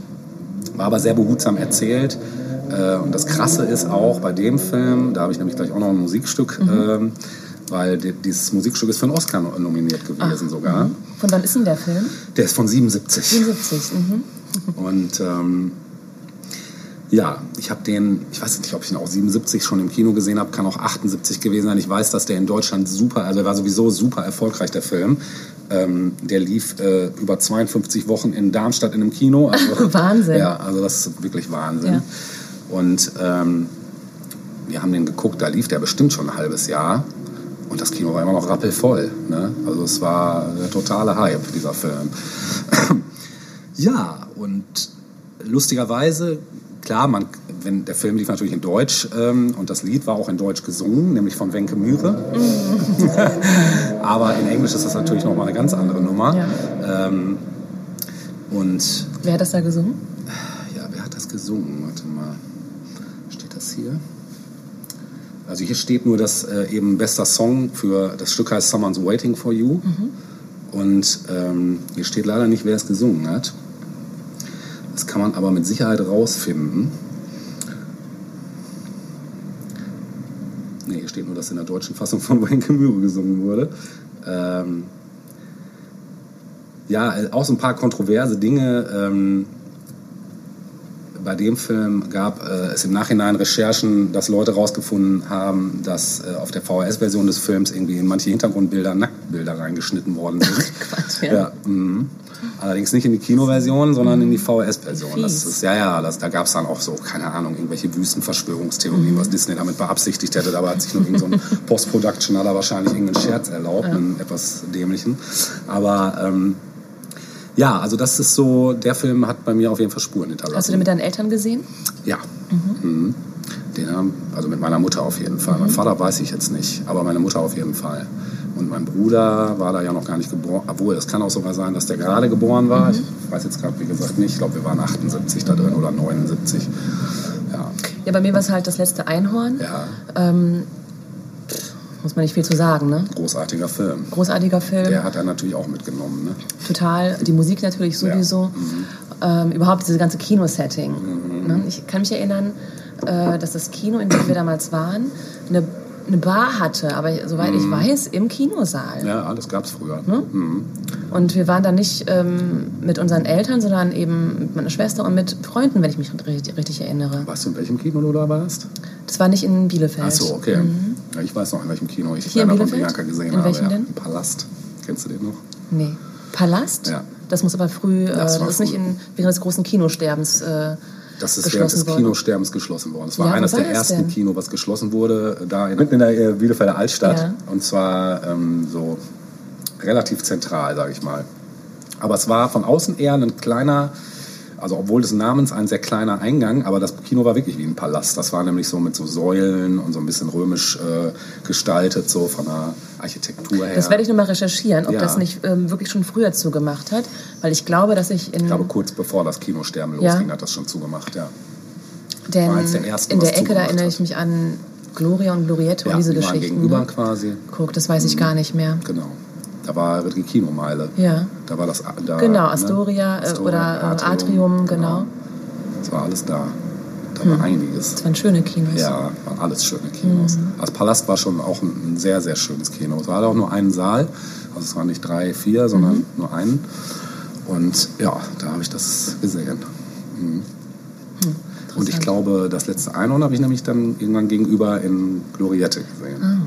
war aber sehr behutsam erzählt. Äh, und das Krasse ist auch bei dem Film, da habe ich nämlich gleich auch noch ein Musikstück, mhm. ähm, weil dieses Musikstück ist für einen Oscar nominiert gewesen Ach, sogar. Mhm. Von wann ist denn der Film? Der ist von 77. 77, mhm. Und ähm, ja, ich habe den, ich weiß nicht, ob ich ihn auch 77 schon im Kino gesehen habe, kann auch 78 gewesen sein. Ich weiß, dass der in Deutschland super, also er war sowieso super erfolgreich, der Film. Ähm, der lief äh, über 52 Wochen in Darmstadt in einem Kino. (laughs) Also, Wahnsinn. Ja, also das ist wirklich Wahnsinn. Ja. Und ähm, wir haben den geguckt, da lief der bestimmt schon ein halbes Jahr. Und das Kino war immer noch rappelvoll. Ne? Also es war der totale Hype, dieser Film. (clears throat) ja, und lustigerweise klar, man, wenn, der Film lief natürlich in Deutsch ähm, und das Lied war auch in Deutsch gesungen, nämlich von Wenke Mühre. (laughs) (laughs) Aber in Englisch ist das natürlich nochmal eine ganz andere Nummer. Ja. Ähm, Und Wer hat das da gesungen? ja, wer hat das gesungen? Warte mal. Steht das hier? Also hier steht nur, dass äh, eben bester Song für das Stück heißt Someone's Waiting for You. Und ähm, hier steht leider nicht, wer es gesungen hat. Das kann man aber mit Sicherheit rausfinden. Nee, hier steht nur, dass in der deutschen Fassung von (laughs) Wayne Gemüse gesungen wurde. Ähm, ja, äh, auch so ein paar kontroverse Dinge. Ähm, bei dem Film gab äh, es im Nachhinein Recherchen, dass Leute herausgefunden haben, dass äh, auf der VHS-Version des Films irgendwie in manche Hintergrundbilder Nacktbilder reingeschnitten worden sind. (laughs) Quatsch, ja. ja mhm. Allerdings nicht in die Kinoversion, sondern in die VHS-Version. Wie Das ist, ja, ja, das, da gab es dann auch so, keine Ahnung, irgendwelche Wüstenverschwörungstheorien, was Disney damit beabsichtigt hätte. Dabei hat sich nur irgend so ein (laughs) Post-Production, hat er wahrscheinlich irgendeinen Scherz erlaubt, einen etwas dämlichen. Aber ähm, ja, also das ist so, der Film hat bei mir auf jeden Fall Spuren hinterlassen. Hast du den mit deinen Eltern gesehen? Ja. Mhm. Den haben, also mit meiner Mutter auf jeden Fall. Mein Vater weiß ich jetzt nicht, aber meine Mutter auf jeden Fall. Und mein Bruder war da ja noch gar nicht geboren. Obwohl, es kann auch sogar sein, dass der gerade geboren war. Ich weiß jetzt gerade, wie gesagt, nicht. Ich glaube, wir waren 78 da drin oder 79. Ja. Ja, bei mir war es halt das letzte Einhorn. Ja, Ähm, muss man nicht viel zu sagen, ne? großartiger Film. Großartiger Film. Der hat er natürlich auch mitgenommen. Ne? Total. Die Musik natürlich sowieso. Ähm, überhaupt dieses ganze Kinosetting. Ne? Ich kann mich erinnern, äh, dass das Kino, in dem wir damals waren, eine, eine Bar hatte, aber soweit ich weiß, im Kinosaal. Ja, das gab es früher. Und wir waren da nicht ähm, mit unseren Eltern, sondern eben mit meiner Schwester und mit Freunden, wenn ich mich richtig, richtig erinnere. Weißt du, in welchem Kino du da warst? Das war nicht in Bielefeld. Ach so, okay. Ja, ich weiß noch, in welchem Kino ich. Hier und Bielefeld? Bianca gesehen In habe. welchem ja. denn? Palast. Kennst du den noch? Nee. Palast? Ja. Das muss aber früh, äh, Das das, war ist nicht in, während des großen Kinosterbens. Äh, Das ist während des. Kinosterbens geschlossen worden. Es war Ja, eines war der das ersten denn? Kino, was geschlossen wurde, da in, mitten in der äh, Bielefelder Altstadt. Ja. Und zwar ähm, so relativ zentral, sage ich mal. Aber es war von außen eher ein kleiner, also obwohl des Namens ein sehr kleiner Eingang, aber das Kino war wirklich wie ein Palast. Das war nämlich so mit so Säulen und so ein bisschen römisch äh, gestaltet, so von der Architektur her. Das werde ich nochmal recherchieren, ob Ja. das nicht ähm, wirklich schon früher zugemacht hat. Weil ich glaube, dass ich in, ich glaube, kurz bevor das Kinosterben Ja. losging, hat das schon zugemacht, ja. denn der ersten, in der Ecke, da erinnere ich mich an Gloria und Gloriette ja und diese die waren Geschichten. gegenüber Ne? quasi. Guck, das weiß ich gar nicht mehr. Genau. Da war die Kinomeile. Ja. Da war das. Da, Genau, ne? Astoria, äh, oder äh, Atrium, genau. Das war alles da. Da war einiges. Das waren schöne Kinos. Ja, waren alles schöne Kinos. Mhm. Das Palast war schon auch ein, sehr, sehr schönes Kino. Es war auch nur einen Saal. Also es waren nicht drei, vier, sondern Mhm. nur einen. Und ja, da habe ich das gesehen. Mhm. Hm, Und ich glaube, das letzte Einhorn habe ich nämlich dann irgendwann gegenüber in Gloriette gesehen. Ah.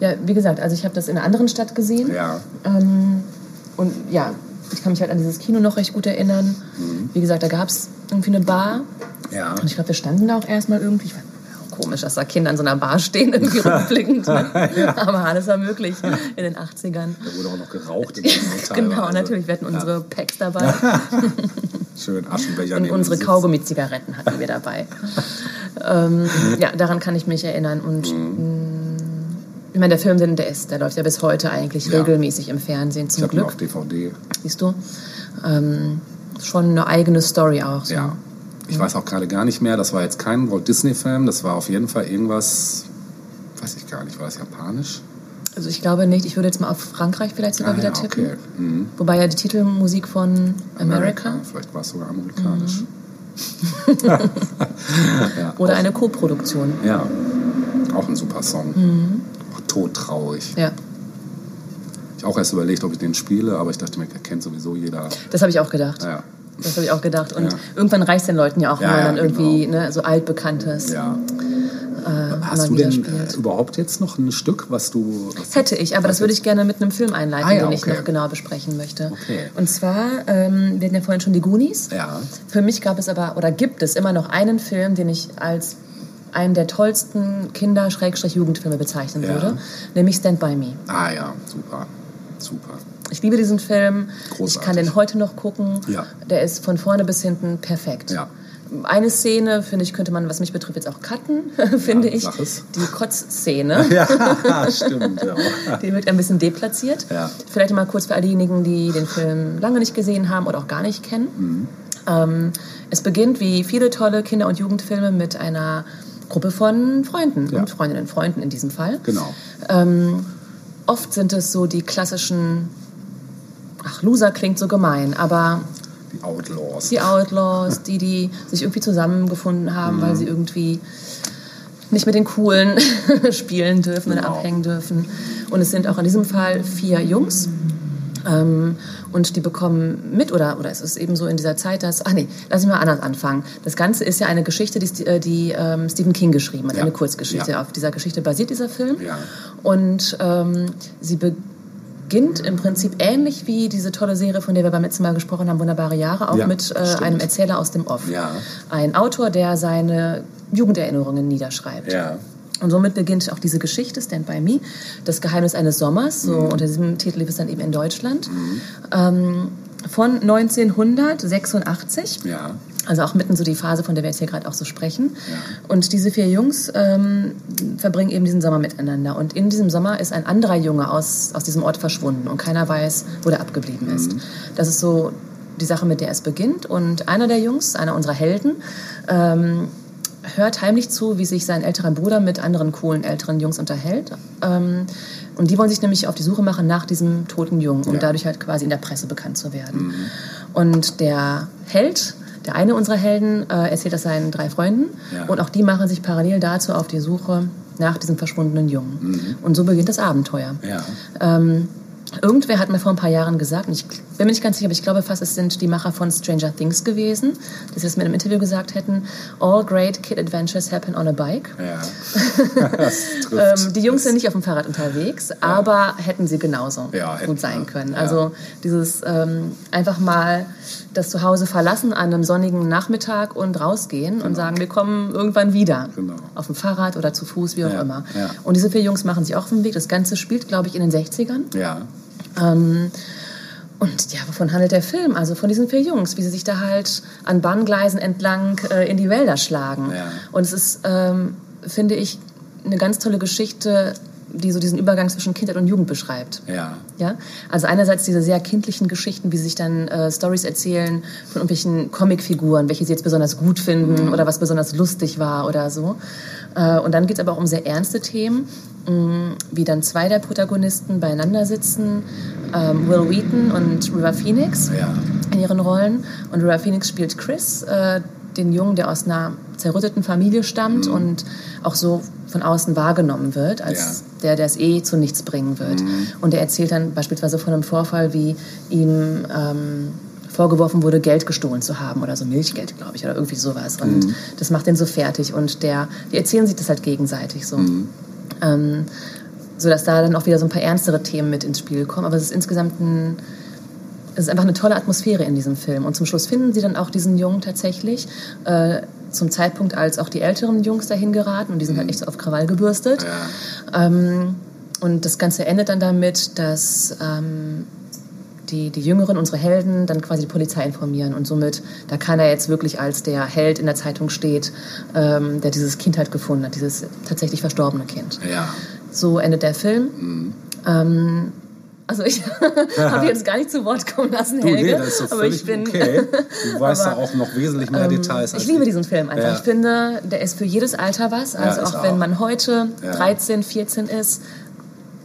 Ja, wie gesagt, also ich habe das in einer anderen Stadt gesehen. Ja. Ähm, und ja, ich kann mich halt an dieses Kino noch recht gut erinnern. Mhm. Wie gesagt, da gab es irgendwie eine Bar. Ja. Und ich glaube, wir standen da auch erstmal irgendwie. Ich fand, auch komisch, dass da Kinder an so einer Bar stehen, irgendwie (laughs) rückblickend. Ne? Aber alles war möglich in den 80ern. Da wurde auch noch geraucht. Kino (laughs) Genau, teilweise. natürlich. Wir hatten unsere Packs dabei. (laughs) Schön Aschenbecher Und unsere. Kaugummi-Zigaretten hatten wir dabei. ähm, ja, daran kann ich mich erinnern. Und Mhm. Ich meine, der Film, den- der ist, der läuft ja bis heute eigentlich Ja. regelmäßig im Fernsehen, Ich zum ihn Glück. auf DVD. Siehst du? Ähm, schon eine eigene Story auch. So. Ja. Ich weiß auch gerade gar nicht mehr, das war jetzt kein Walt Disney-Film, das war auf jeden Fall irgendwas, weiß ich gar nicht, war das japanisch? Also ich glaube nicht. Ich würde jetzt mal auf Frankreich vielleicht sogar Ah, wieder ja, tippen. okay. Mhm. Wobei ja die Titelmusik von America, Mhm. Vielleicht war es sogar amerikanisch. (laughs) (laughs) ja, oder auch, eine Co-Produktion. Ja, auch ein super Song. Auch todtraurig. Ja, Ich auch erst überlegt, ob ich den spiele, aber ich dachte mir, kennt sowieso jeder. das habe ich auch gedacht. Ja, Das habe ich auch gedacht. Und Ja. irgendwann reicht den Leuten ja auch, Ja, ja, dann irgendwie genau. ne, so altbekanntes ja. äh, Hast mal du denn spielt. überhaupt jetzt noch ein Stück, was du... Was Hätte ich, aber das würde ich gerne mit einem Film einleiten, Ah ja, den ich okay. noch genauer besprechen möchte. Okay. Und zwar, ähm, wir hatten ja vorhin schon die Goonies. Ja, Für mich gab es aber, oder gibt es immer noch einen Film, den ich als einen der tollsten Kinder-Jugendfilme bezeichnen Ja. würde, nämlich Stand By Me. ah ja, super, super. Ich liebe diesen Film. Ich Großartig. kann den heute noch gucken. Ja. Der ist von vorne bis hinten perfekt. Ja. Eine Szene, finde ich, könnte man, was mich betrifft, jetzt auch cutten, (laughs) finde Ja, ich. Die Kotzszene. (laughs) Ja, (laughs) stimmt. Ja. Die wirkt ein bisschen deplatziert. Ja. Vielleicht mal kurz für all diejenigen, die den Film lange nicht gesehen haben oder auch gar nicht kennen. Mhm. Ähm, es beginnt wie viele tolle Kinder- und Jugendfilme mit einer Gruppe von Freunden Ja. und Freundinnen, Freunden in diesem Fall. Genau. Ähm, oft sind es so die klassischen, ach, Loser klingt so gemein, aber Die Outlaws. die Outlaws, die, die sich irgendwie zusammengefunden haben, Mhm. weil sie irgendwie nicht mit den Coolen (laughs) spielen dürfen oder Genau. abhängen dürfen. Und es sind auch in diesem Fall vier Jungs. Ähm, und die bekommen mit, oder, oder es ist eben so in dieser Zeit, dass, ach nee, lass ich mal anders anfangen. Das Ganze ist ja eine Geschichte, die, äh, die ähm, Stephen King geschrieben hat, Ja. eine Kurzgeschichte. Ja. Auf dieser Geschichte basiert dieser Film. Ja. Und ähm, sie beginnt im Prinzip ähnlich wie diese tolle Serie, von der wir beim letzten Mal gesprochen haben, Wunderbare Jahre, auch mit äh, einem Erzähler aus dem Off. Ein Autor, der seine Jugenderinnerungen niederschreibt. Und somit beginnt auch diese Geschichte, Stand By Me, das Geheimnis eines Sommers, so Mhm. unter diesem Titel lief es dann eben in Deutschland, ähm, von 1986. Ja. Also auch mitten so die Phase, von der wir jetzt hier gerade auch so sprechen. Ja. Und diese vier Jungs ähm, verbringen eben diesen Sommer miteinander. Und in diesem Sommer ist ein anderer Junge aus, aus diesem Ort verschwunden und keiner weiß, wo der abgeblieben ist. Das ist so die Sache, mit der es beginnt. Und einer der Jungs, einer unserer Helden, ähm, hört heimlich zu, wie sich sein älterer Bruder mit anderen coolen älteren Jungs unterhält. Ähm, und die wollen sich nämlich auf die Suche machen nach diesem toten Jungen, um Ja. dadurch halt quasi in der Presse bekannt zu werden. Und der Held, der eine unserer Helden, äh, erzählt das seinen drei Freunden. Ja. Und auch die machen sich parallel dazu auf die Suche nach diesem verschwundenen Jungen. Und so beginnt das Abenteuer. Ja. Ähm, irgendwer hat mir vor ein paar Jahren gesagt, und ich bin mir nicht ganz sicher, aber ich glaube fast, es sind die Macher von Stranger Things gewesen, dass sie das mir in einem Interview gesagt hätten, all great kid adventures happen on a bike. Ja. (laughs) das. Ähm, die Jungs sind nicht auf dem Fahrrad unterwegs, aber hätten sie genauso Ja, hätten gut sein können. Ja. Also dieses ähm, einfach mal das Zuhause verlassen an einem sonnigen Nachmittag und rausgehen und sagen, wir kommen irgendwann wieder. Genau. Auf dem Fahrrad oder zu Fuß, wie auch Ja, immer. ja. Und diese vier Jungs machen sich auch auf den Weg. Das Ganze spielt, glaube ich, in den 60ern. ja. Ähm, und ja, wovon handelt der Film? Also von diesen vier Jungs, wie sie sich da halt an Bahngleisen entlang äh, in die Wälder schlagen. Ja. Und es ist, ähm, finde ich, eine ganz tolle Geschichte, die so diesen Übergang zwischen Kindheit und Jugend beschreibt. Ja. Ja? Also einerseits diese sehr kindlichen Geschichten, wie sie sich dann äh, Stories erzählen von irgendwelchen Comicfiguren, welche sie jetzt besonders gut finden oder was besonders lustig war oder so. Äh, und dann geht es aber auch um sehr ernste Themen, wie dann zwei der Protagonisten beieinander sitzen, ähm, Will Wheaton und River Phoenix Ja. in ihren Rollen. Und River Phoenix spielt Chris, äh, den Jungen, der aus einer zerrütteten Familie stammt und auch so von außen wahrgenommen wird, als Ja. der, der es eh zu nichts bringen wird. Und er erzählt dann beispielsweise von einem Vorfall, wie ihm ähm, vorgeworfen wurde, Geld gestohlen zu haben oder so Milchgeld, glaube ich, oder irgendwie sowas. Und das macht den so fertig. Und der, die erzählen sich das halt gegenseitig so. Ähm, so dass da dann auch wieder so ein paar ernstere Themen mit ins Spiel kommen. Aber es ist insgesamt ein, es ist einfach eine tolle Atmosphäre in diesem Film. Und zum Schluss finden sie dann auch diesen Jungen tatsächlich. Äh, zum Zeitpunkt, als auch die älteren Jungs dahin geraten und die sind halt echt so auf Krawall gebürstet. Ja. Ähm, und das Ganze endet dann damit, dass ähm, die, die Jüngeren, unsere Helden, dann quasi die Polizei informieren. Und somit, da keiner jetzt wirklich als der Held in der Zeitung steht, ähm, der dieses Kind halt gefunden hat, dieses tatsächlich verstorbene Kind. Ja. So endet der Film. Ähm, also ich (laughs) habe jetzt gar nicht zu Wort kommen lassen, Du, Helge. nee, das ist so aber ich bin, okay. Du (laughs) weißt da auch noch wesentlich mehr Details als ich liebe diesen Film einfach. Ja. Ich finde, der ist für jedes Alter was. Also ist auch wenn auch. man heute Ja. 13, 14 ist,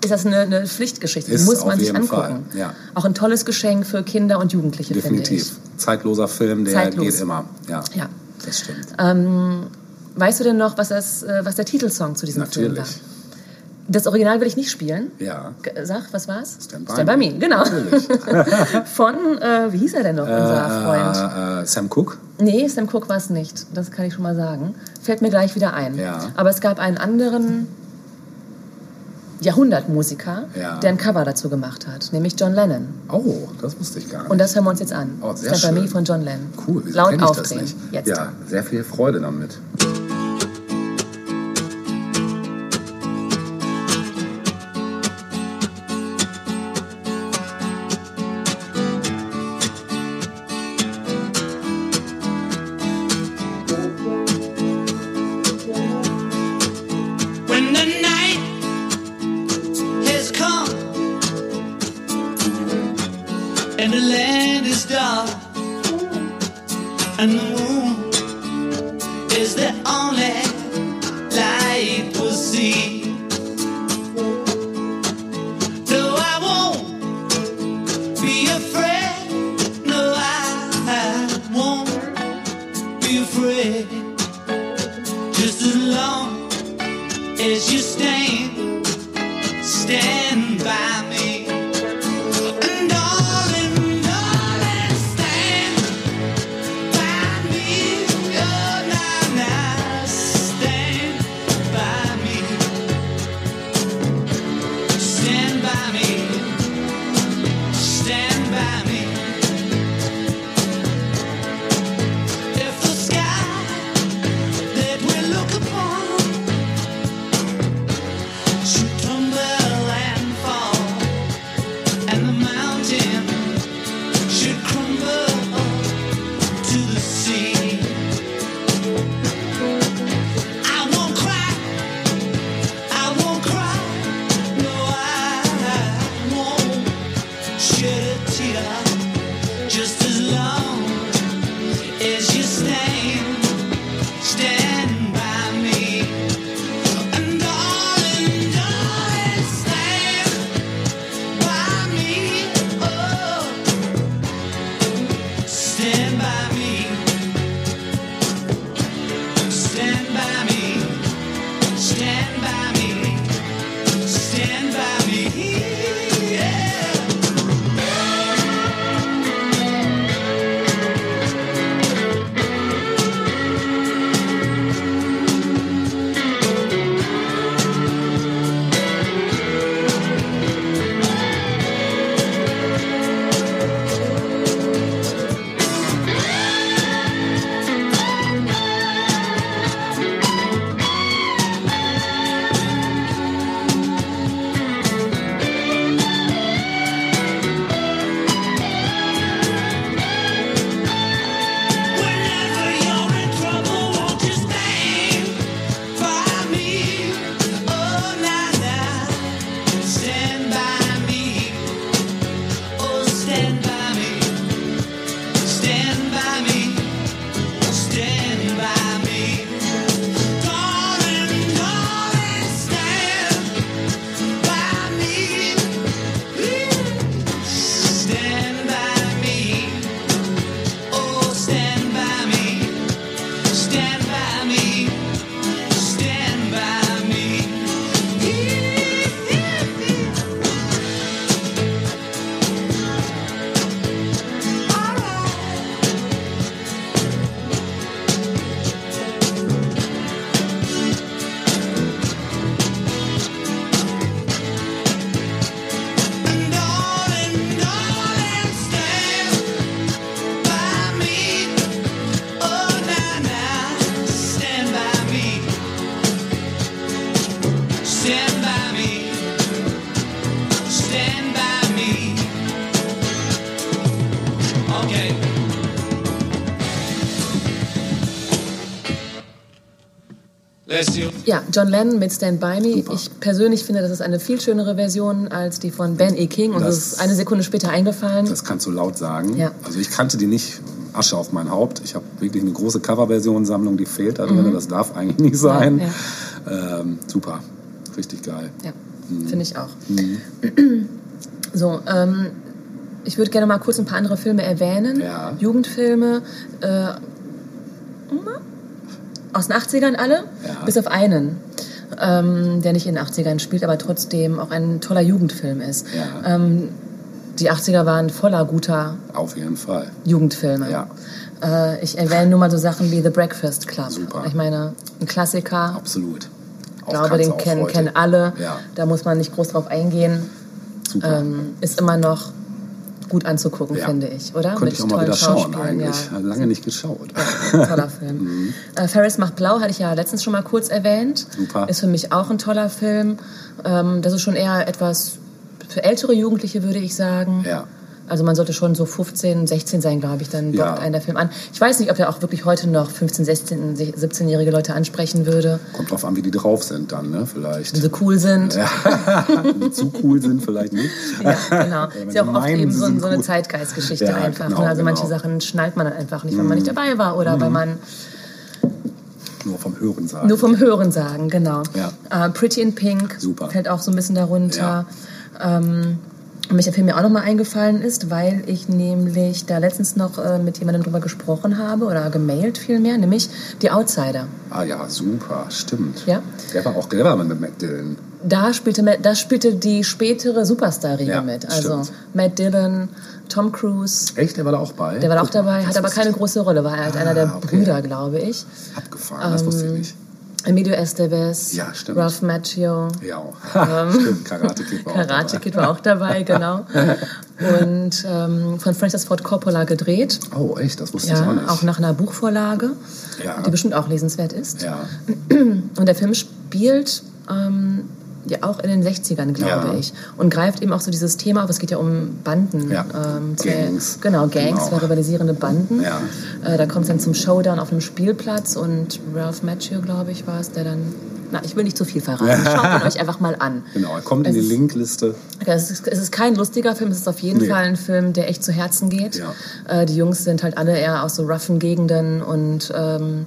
ist das eine, eine Pflichtgeschichte. Die muss man sich angucken. Ja. Auch ein tolles Geschenk für Kinder und Jugendliche, Definitiv. Zeitloser Film, der Zeitlos. geht immer. Ja. finde ich. Ja. Das stimmt. Ähm, weißt du denn noch, was, das, äh, was der Titelsong zu diesem Film war? Natürlich. Das Original will ich nicht spielen. Ja. Sag, was war's? Stand by Stand by Me. Me, genau. Natürlich. (laughs) Von, äh, wie hieß er denn noch, unser Freund? Äh, äh, Sam Cooke. Nee, Sam Cooke war es nicht. Das kann ich schon mal sagen. Fällt mir gleich wieder ein. Ja. Aber es gab einen anderen Jahrhundertmusiker, Ja. der ein Cover dazu gemacht hat, nämlich John Lennon. Oh, das wusste ich gar nicht. Und das hören wir uns jetzt an. Oh, sehr. Me von John Lennon. cool, Laut aufdrehen. nicht? Jetzt. Ja, sehr viel Freude damit. Let's do. Ja, John Lennon mit Stand By Me. Super. Ich persönlich finde, das ist eine viel schönere Version als die von Ben E. King. Und das, Das- ist eine Sekunde später eingefallen. Das kannst du laut sagen. Ja. Also ich kannte die nicht. Asche auf mein Haupt. Ich habe wirklich eine große Coverversion-Sammlung, die fehlt da drin. Das darf eigentlich nicht sein. Mhm. Ja, Ähm, super. Richtig geil. Ja, finde ich auch. (clears throat) So, ähm, ich würde gerne mal kurz ein paar andere Filme erwähnen. Ja. Jugendfilme. Äh, aus den 80ern alle, Ja. bis auf einen, ähm, der nicht in den 80ern spielt, aber trotzdem auch ein toller Jugendfilm ist. Ja. Ähm, die 80er waren voller guter Auf jeden Fall. Jugendfilme. Ja. Äh, ich erwähne nur mal so Sachen wie The Breakfast Club. Super. Ich meine, ein Klassiker. Absolut. Ich glaube, den kennen, kennen alle. Ja. Da muss man nicht groß drauf eingehen. Super. Ähm, ist immer noch gut anzugucken, Ja. finde ich, oder? Könnte ich auch mal wieder schauen eigentlich. Ja. Lange nicht geschaut. Ja, toller Film. (laughs) Äh, Ferris macht blau, hatte ich ja letztens schon mal kurz erwähnt. Super. Ist für mich auch ein toller Film. Ähm, das ist schon eher etwas für ältere Jugendliche, würde ich sagen. Ja. Also man sollte schon so 15, 16 sein, glaube ich, dann Ja. dockt einen der Film an. Ich weiß nicht, ob er auch wirklich heute noch 15, 16, 17-jährige Leute ansprechen würde, Kommt drauf an, wie die drauf sind dann, ne? Vielleicht. wenn sie cool sind. (laughs) Wenn die zu cool sind, vielleicht nicht. Ja, genau. (laughs) Wenn Ist ja auch oft eben so, so eine. Zeitgeistgeschichte Ja, einfach. genau, ne? Also manche genau. Mhm. Sachen schnallt man dann einfach nicht, weil man nicht dabei war oder weil man Nur vom Hören sagen. nur vom Hören sagen, genau. Ja. Äh, Pretty in Pink Super. fällt auch so ein bisschen darunter. Ähm, und welcher Film mir auch nochmal eingefallen ist, weil ich nämlich da letztens noch äh, mit jemandem drüber gesprochen habe oder gemailt vielmehr, nämlich Die Outsider. Ah ja, super, stimmt. Ja. Der war auch clever mit Matt Dillon. Da spielte, da spielte die spätere Superstar-Riege Ja, mit. Also stimmt. Matt Dillon, Tom Cruise. Echt, der war da auch bei? Der war da auch dabei, hat aber keine große Rolle, war halt einer der Ah, okay. Brüder, glaube ich. Abgefahren, das wusste ich nicht. Emilio Estevez, Ja, stimmt. Ralph Macchio, Ja, (laughs) stimmt, Karate Kid war auch Ähm, Karate dabei. Kid war auch dabei, (laughs) genau. Und ähm, von Francis Ford Coppola gedreht. Oh, echt, das wusste ich auch Ja, nicht. auch nach einer Buchvorlage, Ja. die bestimmt auch lesenswert ist. ja, Und der Film spielt ähm, ja auch in den 60ern, glaube Ja. ich. Und greift eben auch so dieses Thema auf. Es geht ja um Banden. Ja. Ähm, Gangs. Genau, Gangs, Genau. rivalisierende Banden. Ja. Äh, da kommt es dann zum Showdown auf einem Spielplatz und Ralph Macchio, glaube ich, war es, der dann... Na, ich will nicht zu viel verraten. (laughs) Schaut ihn euch einfach mal an. genau. Er kommt in Es die ist- Linkliste. Es ist, es ist kein lustiger Film, es ist auf jeden Nee. Fall ein Film, der echt zu Herzen geht. Äh, die Jungs sind halt alle eher aus so roughen Gegenden und ähm,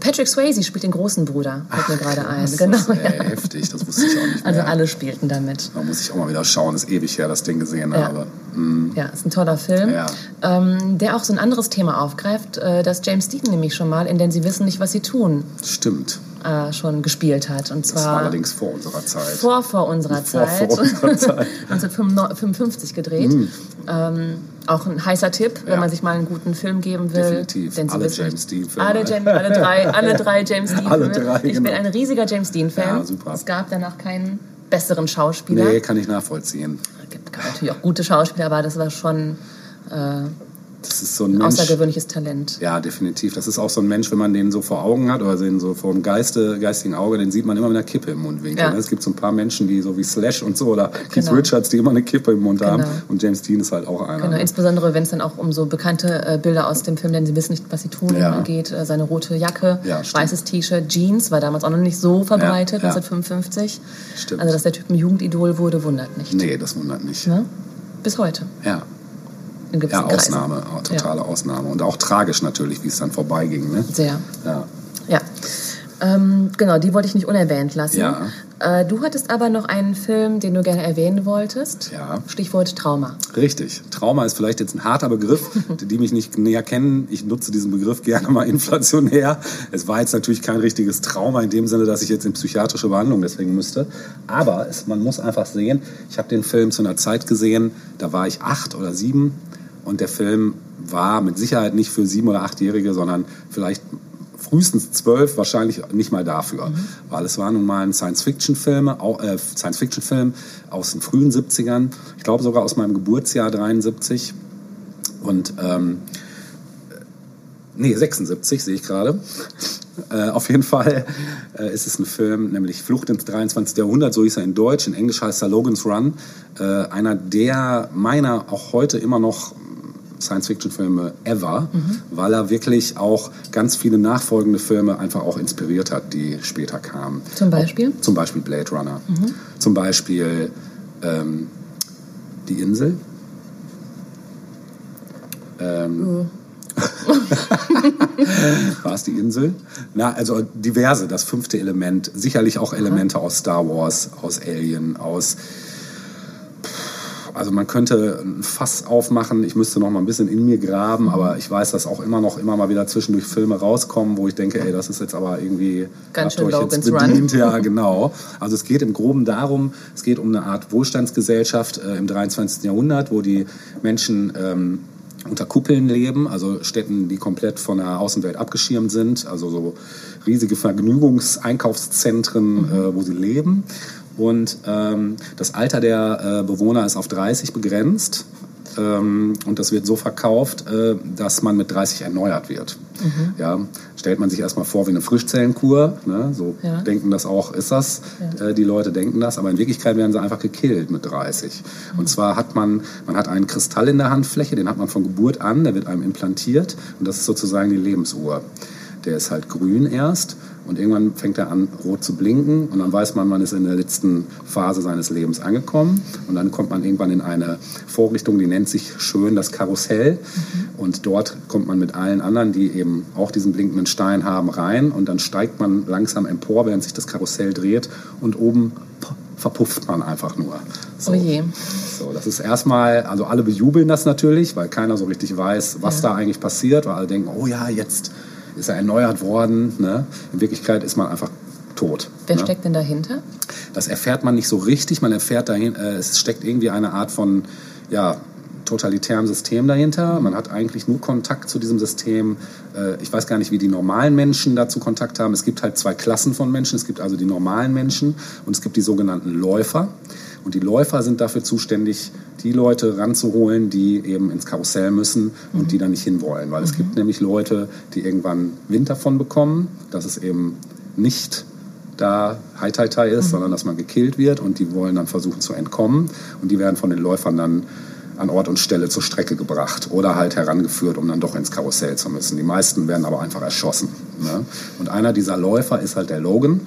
Patrick Swayze spielt den großen Bruder, fällt mir gerade ein. Krass, Genau, das ist, ey, ja. heftig, das wusste ich auch nicht mehr. Also alle spielten damit. Da muss ich auch mal wieder schauen, ist ewig her, das Ding gesehen Ja. habe. Mm, Ja, ist ein toller Film, Ja. ähm, der auch so ein anderes Thema aufgreift, äh, das James Dean nämlich schon mal in Denn sie wissen nicht, was sie tun, stimmt. äh, schon gespielt hat. Und Das war zwar allerdings vor unserer Zeit. vor, vor unserer Vor- Zeit, vor unserer (laughs) Zeit. 1955 gedreht. Ähm, auch ein heißer Tipp, wenn Ja. man sich mal einen guten Film geben will. Definitiv. Denn Sie Alle wissen- James Dean-Filme. Alle, James, alle, drei, (laughs) alle drei James Dean Alle Filme. drei, ich bin genau. ein riesiger James Dean-Fan. Ja, super. Es gab danach keinen besseren Schauspieler. Nee, kann ich nachvollziehen. Es gibt natürlich auch gute Schauspieler, aber das war schon äh, Das ist so ein ein Mensch. außergewöhnliches Talent. Ja, definitiv. Das ist auch so ein Mensch, wenn man den so vor Augen hat oder den so vor dem Geiste, geistigen Auge, den sieht man immer mit einer Kippe im Mundwinkel. Ja. ne? Es gibt so ein paar Menschen, die so wie Slash und so oder Keith Genau. Richards, die immer eine Kippe im Mund haben. Genau. Und James Dean ist halt auch einer. Genau, ne? insbesondere wenn es dann auch um so bekannte äh, Bilder aus dem Film, denn sie wissen nicht, was sie tun, Ja. geht. Äh, seine rote Jacke, Ja, weißes T-Shirt, Jeans, war damals auch noch nicht so verbreitet, Ja, ja. 1955. Stimmt. Also, dass der Typ ein Jugendidol wurde, wundert nicht. Nee, das wundert nicht. Ne? Bis heute. Ja. In gewissen Ja, Kreisen. Ausnahme, auch totale Ausnahme. Und auch tragisch natürlich, wie es dann vorbeiging. Ne? Sehr. Ja. Ja. Ähm, genau, die wollte ich nicht unerwähnt lassen. Ja. Äh, du hattest aber noch einen Film, den du gerne erwähnen wolltest. Ja. Stichwort Trauma. Richtig. Trauma ist vielleicht jetzt ein harter Begriff, (laughs) die, die mich nicht näher kennen. Ich nutze diesen Begriff gerne mal (laughs) inflationär. Es war jetzt natürlich kein richtiges Trauma in dem Sinne, dass ich jetzt in psychiatrische Behandlung deswegen müsste. Aber es, man muss einfach sehen, ich habe den Film zu einer Zeit gesehen, da war ich acht oder sieben und der Film war mit Sicherheit nicht für sieben oder achtjährige, sondern vielleicht frühestens zwölf, wahrscheinlich nicht mal dafür. Weil es war nun mal ein Science-Fiction-Film äh, Science-Fiction-Film aus den frühen 70ern. Ich glaube sogar aus meinem Geburtsjahr 73. Und ähm, nee, 76 sehe ich gerade. Äh, auf jeden Fall äh, ist es ein Film, nämlich Flucht ins 23. Jahrhundert, so hieß er in Deutsch. In Englisch heißt er Logan's Run. Äh, einer der meiner auch heute immer noch Science-Fiction-Filme ever, weil er wirklich auch ganz viele nachfolgende Filme einfach auch inspiriert hat, die später kamen. Zum Beispiel? Auch, zum Beispiel Blade Runner. Zum Beispiel ähm, Die Insel. Ähm, (laughs) War es die Insel? Na, also diverse, das fünfte Element. Sicherlich auch Elemente aus Star Wars, aus Alien, aus also man könnte ein Fass aufmachen, ich müsste noch mal ein bisschen in mir graben, aber ich weiß, dass auch immer noch immer mal wieder zwischendurch Filme rauskommen, wo ich denke, ey, das ist jetzt aber irgendwie Ganz schön jetzt Logan's Run. bedient. Ja, genau. Also es geht im Groben darum, es geht um eine Art Wohlstandsgesellschaft äh, im 23. Jahrhundert, wo die Menschen ähm, unter Kuppeln leben, also Städten, die komplett von der Außenwelt abgeschirmt sind, also so riesige Vergnügungseinkaufszentren, äh, wo sie leben. Und ähm, das Alter der äh, Bewohner ist auf 30 begrenzt. Ähm, und das wird so verkauft, äh, dass man mit 30 erneuert wird. Ja, stellt man sich erstmal vor wie eine Frischzellenkur. Ne? So Ja. denken das auch, ist das. Äh, die Leute denken das, aber in Wirklichkeit werden sie einfach gekillt mit 30. Und zwar hat man, man hat einen Kristall in der Handfläche, den hat man von Geburt an, der wird einem implantiert und das ist sozusagen die Lebensuhr. Der ist halt grün erst und irgendwann fängt er an, rot zu blinken und dann weiß man, man ist in der letzten Phase seines Lebens angekommen und dann kommt man irgendwann in eine Vorrichtung, die nennt sich schön das Karussell und dort kommt man mit allen anderen, die eben auch diesen blinkenden Stein haben, rein und dann steigt man langsam empor, während sich das Karussell dreht und oben verpufft man einfach nur. So. Oh je. So, das ist erstmal, also alle bejubeln das natürlich, weil keiner so richtig weiß, was Ja. da eigentlich passiert, weil alle denken, oh ja, jetzt ist er erneuert worden. Ne? In Wirklichkeit ist man einfach tot. Wer ne? steckt denn dahinter? Das erfährt man nicht so richtig. Man erfährt dahin, äh, es steckt irgendwie eine Art von ja, totalitärem System dahinter. Man hat eigentlich nur Kontakt zu diesem System. Äh, ich weiß gar nicht, wie die normalen Menschen dazu Kontakt haben. Es gibt halt zwei Klassen von Menschen. Es gibt also die normalen Menschen und es gibt die sogenannten Läufer. Und die Läufer sind dafür zuständig, die Leute ranzuholen, die eben ins Karussell müssen und die da nicht hinwollen. Weil es gibt nämlich Leute, die irgendwann Wind davon bekommen, dass es eben nicht da Hai Tai Tai ist, sondern dass man gekillt wird und die wollen dann versuchen zu entkommen und die werden von den Läufern dann an Ort und Stelle zur Strecke gebracht oder halt herangeführt, um dann doch ins Karussell zu müssen. Die meisten werden aber einfach erschossen. Ne? Und einer dieser Läufer ist halt der Logan.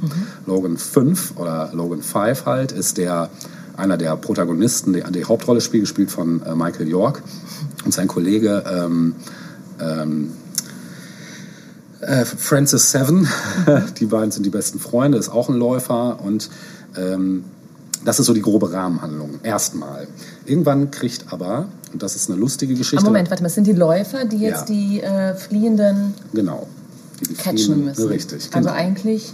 Logan 5 oder Logan 5 halt ist der einer der Protagonisten, der die Hauptrolle spielt, gespielt von äh, Michael York und sein Kollege ähm, ähm, äh, Francis Seven, (laughs) die beiden sind die besten Freunde, ist auch ein Läufer und ähm, das ist so die grobe Rahmenhandlung. Erstmal. Irgendwann kriegt aber, und das ist eine lustige Geschichte. Ah, Moment, warte mal, das sind die Läufer, die jetzt Ja. die äh, Fliehenden Genau. Die, die catchen fliehen- müssen. Richtig. Also genau. eigentlich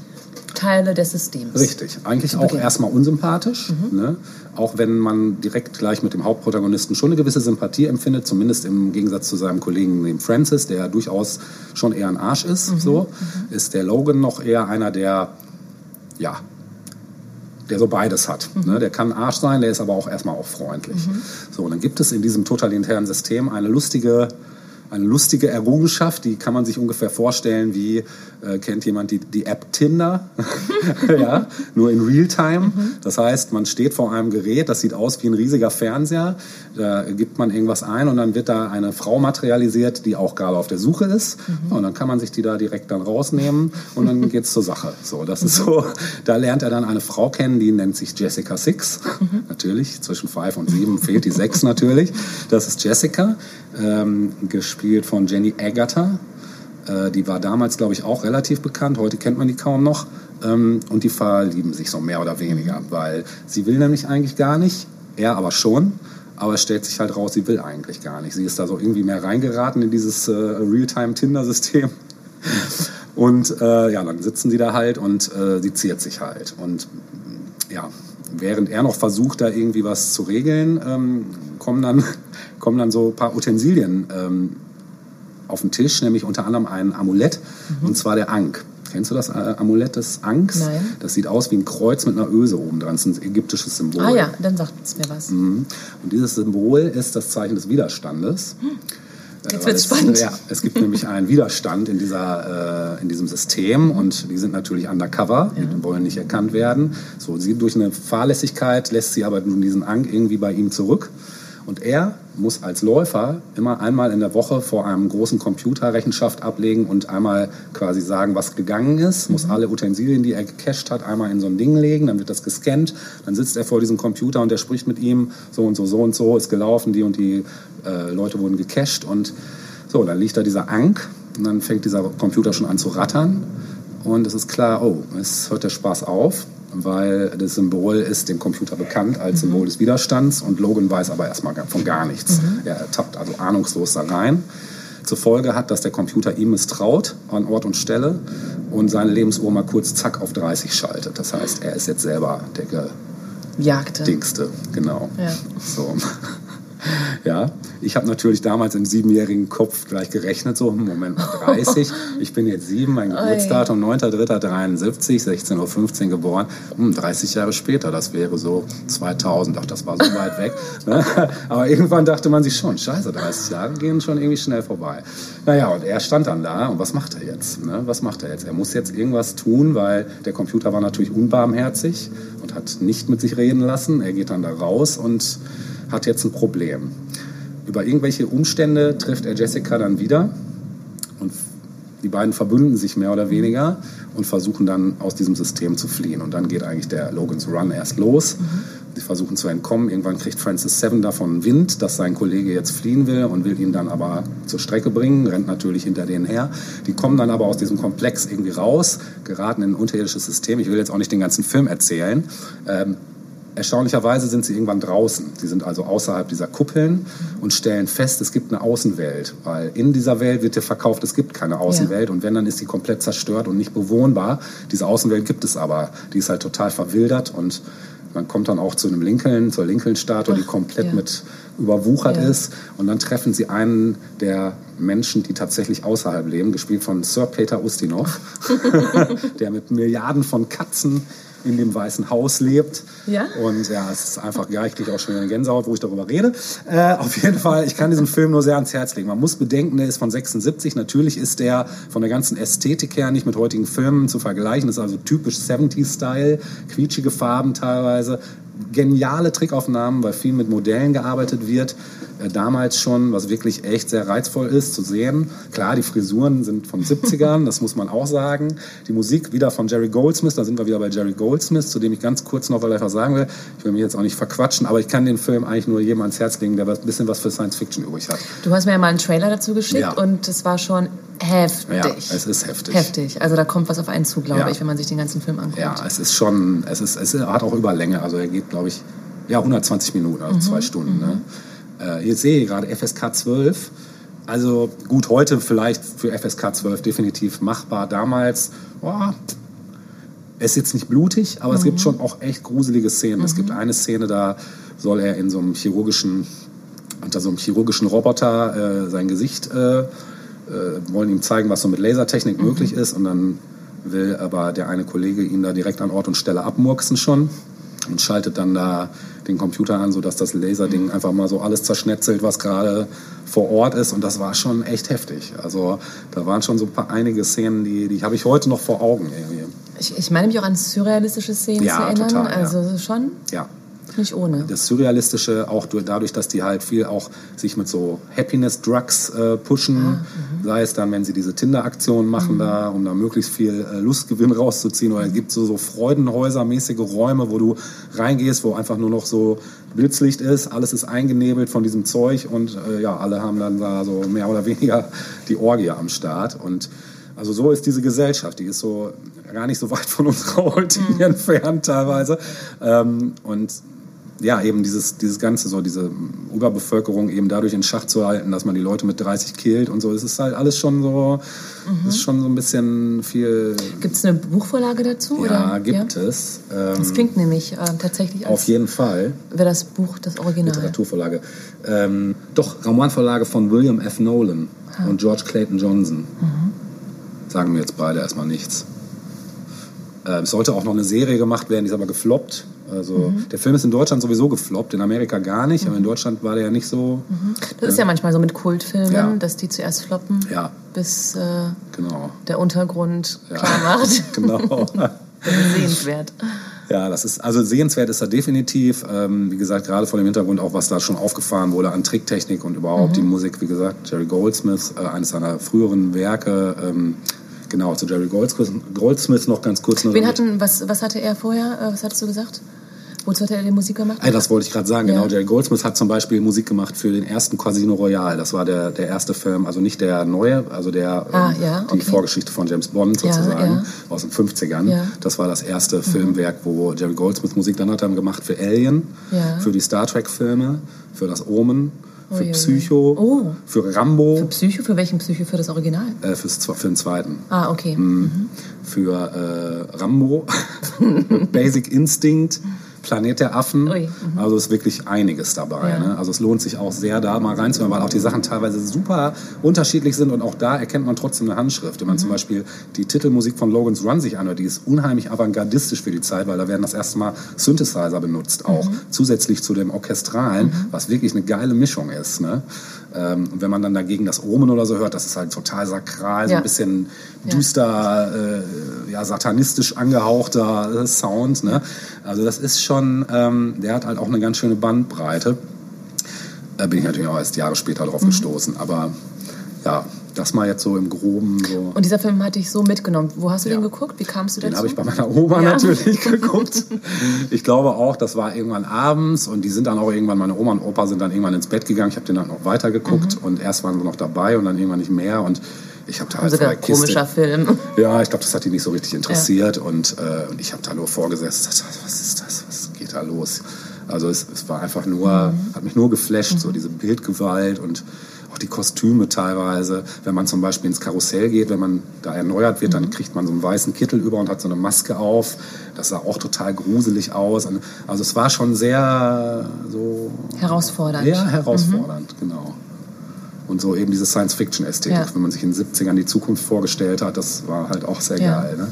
Teile des Systems. Richtig. Eigentlich auch erstmal unsympathisch. Mhm. Ne? Auch wenn man direkt gleich mit dem Hauptprotagonisten schon eine gewisse Sympathie empfindet, zumindest im Gegensatz zu seinem Kollegen, dem Francis, der durchaus schon eher ein Arsch ist, Mhm. so, ist der Logan noch eher einer, der, ja, der so beides hat. Mhm. Ne? Der kann Arsch sein, der ist aber auch erstmal auch freundlich. So, und dann gibt es in diesem totalitären System eine lustige, eine lustige Errungenschaft, die kann man sich ungefähr vorstellen wie, äh, kennt jemand die, die App Tinder? (laughs) ja, nur in Realtime. Das heißt, man steht vor einem Gerät, das sieht aus wie ein riesiger Fernseher. Da gibt man irgendwas ein und dann wird da eine Frau materialisiert, die auch gerade auf der Suche ist. Und dann kann man sich die da direkt dann rausnehmen und dann geht's zur Sache. So, das ist so, da lernt er dann eine Frau kennen, die nennt sich Jessica Six. Natürlich, zwischen five und sieben fehlt die sechs natürlich. Das ist Jessica, ähm, gespielt von Jenny Agatha. Äh, die war damals, glaube ich, auch relativ bekannt. Heute kennt man die kaum noch. Ähm, und die verlieben sich so mehr oder weniger, weil sie will nämlich eigentlich gar nicht, er aber schon. Aber es stellt sich halt raus, sie will eigentlich gar nicht. Sie ist da so irgendwie mehr reingeraten in dieses äh, Realtime-Tinder-System. (laughs) Und äh, ja, dann sitzen die da halt und äh, sie ziert sich halt. Und ja, während er noch versucht, da irgendwie was zu regeln, ähm, kommen, dann, (laughs) kommen dann so ein paar Utensilien ähm, auf den Tisch, nämlich unter anderem ein Amulett, und zwar der Ankh. Kennst du das äh, Amulett des Ankhs? Nein. Das sieht aus wie ein Kreuz mit einer Öse oben dran. Das ist ein ägyptisches Symbol. Ah ja, dann sagt es mir was. Mhm. Und dieses Symbol ist das Zeichen des Widerstandes. Jetzt wird's es- spannend. Ja, es gibt nämlich einen Widerstand in, dieser, äh, in diesem System und die sind natürlich undercover, die wollen nicht erkannt werden. So, sie durch eine Fahrlässigkeit lässt sie aber nun diesen Ankh irgendwie bei ihm zurück. Und er muss als Läufer immer einmal in der Woche vor einem großen Computer Rechenschaft ablegen und einmal quasi sagen, was gegangen ist. Muss alle Utensilien, die er gecached hat, einmal in so ein Ding legen. Dann wird das gescannt. Dann sitzt er vor diesem Computer und der spricht mit ihm. So und so, so und so ist gelaufen. Die und die äh, Leute wurden gecached. Und so, dann liegt da dieser Ankh. Und dann fängt dieser Computer schon an zu rattern. Und es ist klar, oh, es hört der Spaß auf, weil das Symbol ist dem Computer bekannt als Symbol des Widerstands und Logan weiß aber erstmal von gar nichts. Er tappt also ahnungslos da rein. Zur Folge hat, dass der Computer ihm misstraut an Ort und Stelle und seine Lebensuhr mal kurz zack auf 30 schaltet. Das heißt, er ist jetzt selber der Jagte. Dingste, genau. Ja. So. (laughs) Ja, ich habe natürlich damals im siebenjährigen Kopf gleich gerechnet, so, hm, Moment mal, 30, (laughs) ich bin jetzt sieben, mein Geburtsdatum 9.3.73, 16.15 Uhr geboren, hm, 30 Jahre später, das wäre so 2000, ach, das war so weit weg. (laughs) Ne? Aber irgendwann dachte man sich schon, scheiße, 30 Jahre gehen schon irgendwie schnell vorbei. Naja, und er stand dann da und was macht er jetzt? Ne? Was macht er jetzt? Er muss jetzt irgendwas tun, weil der Computer war natürlich unbarmherzig und hat nicht mit sich reden lassen. Er geht dann da raus und hat jetzt ein Problem. Über irgendwelche Umstände trifft er Jessica dann wieder und die beiden verbünden sich mehr oder weniger und versuchen dann aus diesem System zu fliehen. Und dann geht eigentlich der Logan's Run erst los. Sie versuchen zu entkommen. Irgendwann kriegt Francis Seven davon Wind, dass sein Kollege jetzt fliehen will und will ihn dann aber zur Strecke bringen, rennt natürlich hinter denen her. Die kommen dann aber aus diesem Komplex irgendwie raus, geraten in ein unterirdisches System. Ich will jetzt auch nicht den ganzen Film erzählen. Ähm, Erstaunlicherweise sind sie irgendwann draußen. Sie sind also außerhalb dieser Kuppeln und stellen fest, es gibt eine Außenwelt. Weil in dieser Welt wird dir verkauft, es gibt keine Außenwelt. Und wenn, dann ist sie komplett zerstört und nicht bewohnbar. Diese Außenwelt gibt es aber. Die ist halt total verwildert und man kommt dann auch zu einem Lincoln, zur Lincoln-Statue, die komplett ja. mit überwuchert Ja. ist. Und dann treffen sie einen der Menschen, die tatsächlich außerhalb leben, gespielt von Sir Peter Ustinov, (laughs) der mit Milliarden von Katzen in dem Weißen Haus lebt. Ja? Und ja, es ist einfach, ja, ich kriege auch schon wieder eine Gänsehaut, wo ich darüber rede. Äh, auf jeden Fall, ich kann diesen Film nur sehr ans Herz legen. Man muss bedenken, der ist von 76. Natürlich ist der von der ganzen Ästhetik her nicht mit heutigen Filmen zu vergleichen. Das ist also typisch 70s-Style, quietschige Farben teilweise. Geniale Trickaufnahmen, weil viel mit Modellen gearbeitet wird. Äh, damals schon, was wirklich echt sehr reizvoll ist zu sehen. Klar, die Frisuren sind von 70ern, (laughs) das muss man auch sagen. Die Musik wieder von Jerry Goldsmith, da sind wir wieder bei Jerry Goldsmith, zu dem ich ganz kurz noch vielleicht was sagen will. Ich will mich jetzt auch nicht verquatschen, aber ich kann den Film eigentlich nur jedem ans Herz legen, der ein bisschen was für Science Fiction übrig hat. Du hast mir ja mal einen Trailer dazu geschickt Ja. und es war schon heftig. Ja, es ist heftig. Heftig. Also da kommt was auf einen zu, glaube Ja. ich, wenn man sich den ganzen Film anguckt. Ja, es ist schon, es, ist, es hat auch Überlänge. Also er geht, glaube ich, ja, 120 Minuten, also zwei Stunden. Ne? Äh, jetzt sehe ich gerade FSK 12. Also gut, heute vielleicht für FSK 12 definitiv machbar. Damals, boah, es ist jetzt nicht blutig, aber es gibt schon auch echt gruselige Szenen. Es gibt eine Szene, da soll er in so einem chirurgischen, unter so einem chirurgischen Roboter äh, sein Gesicht äh, äh, wollen ihm zeigen, was so mit Lasertechnik möglich ist. Und dann will aber der eine Kollege ihn da direkt an Ort und Stelle abmurksen schon und schaltet dann da den Computer an, sodass das Laserding einfach mal so alles zerschnetzelt, was gerade vor Ort ist. Und das war schon echt heftig. Also da waren schon so ein paar einige Szenen, die, die habe ich heute noch vor Augen irgendwie. Ich, ich meine mich auch an surrealistische Szenen Ja, zu erinnern. total, ja. also schon Ja. Nicht ohne. das Surrealistische auch durch, dadurch, dass die halt viel auch sich mit so Happiness-Drugs äh, pushen, sei es dann, wenn sie diese Tinder-Aktionen machen da, um da möglichst viel äh, Lustgewinn rauszuziehen, oder es gibt so, so Freudenhäuser-mäßige Räume, wo du reingehst, wo einfach nur noch so Blitzlicht ist, alles ist eingenebelt von diesem Zeug und äh, ja, alle haben dann da so mehr oder weniger die Orgie am Start. Und also so ist diese Gesellschaft, die ist so gar nicht so weit von unserer heutigen entfernt teilweise. Ähm, und ja, eben dieses, dieses Ganze, so diese Überbevölkerung eben dadurch in Schach zu halten, dass man die Leute mit 30 killt und so. Es ist halt alles schon so, es ist schon so ein bisschen viel. Gibt es eine Buchvorlage dazu? Ja, oder? gibt es. Ähm, Das klingt nämlich äh, tatsächlich auf als jeden Fall. wäre das Buch das Original. Literaturvorlage. Ähm, doch, Romanvorlage von William F. Nolan und George Clayton Johnson. Sagen mir jetzt beide erstmal nichts. Äh, es sollte auch noch eine Serie gemacht werden, die ist aber gefloppt. Also der Film ist in Deutschland sowieso gefloppt, in Amerika gar nicht, aber in Deutschland war der ja nicht so. Das ist ja manchmal so mit Kultfilmen, Ja. dass die zuerst floppen, Ja, bis äh, genau. der Untergrund Ja. klar macht. (laughs) genau. (laughs) Sehenswert. Ja, das ist, also sehenswert ist er definitiv. Ähm, wie gesagt, gerade vor dem Hintergrund auch, was da schon aufgefahren wurde an Tricktechnik und überhaupt die Musik. Wie gesagt, Jerry Goldsmith, äh, eines seiner früheren Werke. Ähm, genau, zu Jerry Goldsmith, Goldsmith noch ganz kurz. Wen hatten, was, was hatte er vorher? Äh, Was hattest du gesagt? Wozu hat er die Musik gemacht? Ey, das wollte ich gerade sagen, Ja. genau. Jerry Goldsmith hat zum Beispiel Musik gemacht für den ersten Casino Royale. Das war der, der erste Film, also nicht der neue, also der Ah, ähm, ja, die okay. Vorgeschichte von James Bond sozusagen ja. aus den 50ern. Ja. Das war das erste Filmwerk, wo Jerry Goldsmith Musik dann hat er gemacht für Alien, für die Star Trek Filme, für das Omen, für Uiuiui. Psycho, Oh. für Rambo, Für Psycho? Für welchen Psycho? Für das Original? äh, fürs, für den zweiten. Ah, okay. Mhm. für äh, Rambo, (laughs) Basic Instinct, Planet der Affen. Ui, Also ist wirklich einiges dabei. Ja. Ne? Also es lohnt sich auch sehr, da mal reinzuhören, weil auch die Sachen teilweise super unterschiedlich sind und auch da erkennt man trotzdem eine Handschrift. Wenn man zum Beispiel die Titelmusik von Logan's Run sich anhört, die ist unheimlich avantgardistisch für die Zeit, weil da werden das erste Mal Synthesizer benutzt, auch zusätzlich zu dem Orchestralen, was wirklich eine geile Mischung ist. Ne? Ähm, und wenn man dann dagegen das Omen oder so hört, das ist halt total sakral, so ein bisschen düster, äh, ja, satanistisch angehauchter äh, Sound. Ne? Also das ist schon, ähm, der hat halt auch eine ganz schöne Bandbreite. Da bin ich natürlich auch erst Jahre später Mhm. drauf gestoßen. Aber ja, das mal jetzt so im Groben so. Und dieser Film hat dich so mitgenommen. Wo hast du Ja. den geguckt? Wie kamst du dazu? Den habe ich bei meiner Oma Ja. natürlich geguckt. Ich glaube auch, das war irgendwann abends und die sind dann auch irgendwann, meine Oma und Opa sind dann irgendwann ins Bett gegangen. Ich habe den dann noch weiter geguckt und erst waren sie noch dabei und dann irgendwann nicht mehr und ich habe da halt Sogar Kiste, komischer Film. Ja, ich glaube, das hat die nicht so richtig interessiert und, äh, und ich habe da nur vorgesessen. dachte, Was ist das? Was geht da los? Also es, es war einfach nur, Mhm. hat mich nur geflasht, so diese Bildgewalt und die Kostüme teilweise. Wenn man zum Beispiel ins Karussell geht, wenn man da erneuert wird, dann Mhm. kriegt man so einen weißen Kittel über und hat so eine Maske auf. Das sah auch total gruselig aus. Also es war schon sehr so Herausfordernd. ja, herausfordernd, genau. Und so eben diese Science-Fiction-Ästhetik, Ja. wenn man sich in den 70ern die Zukunft vorgestellt hat, das war halt auch sehr Ja. geil. Ne?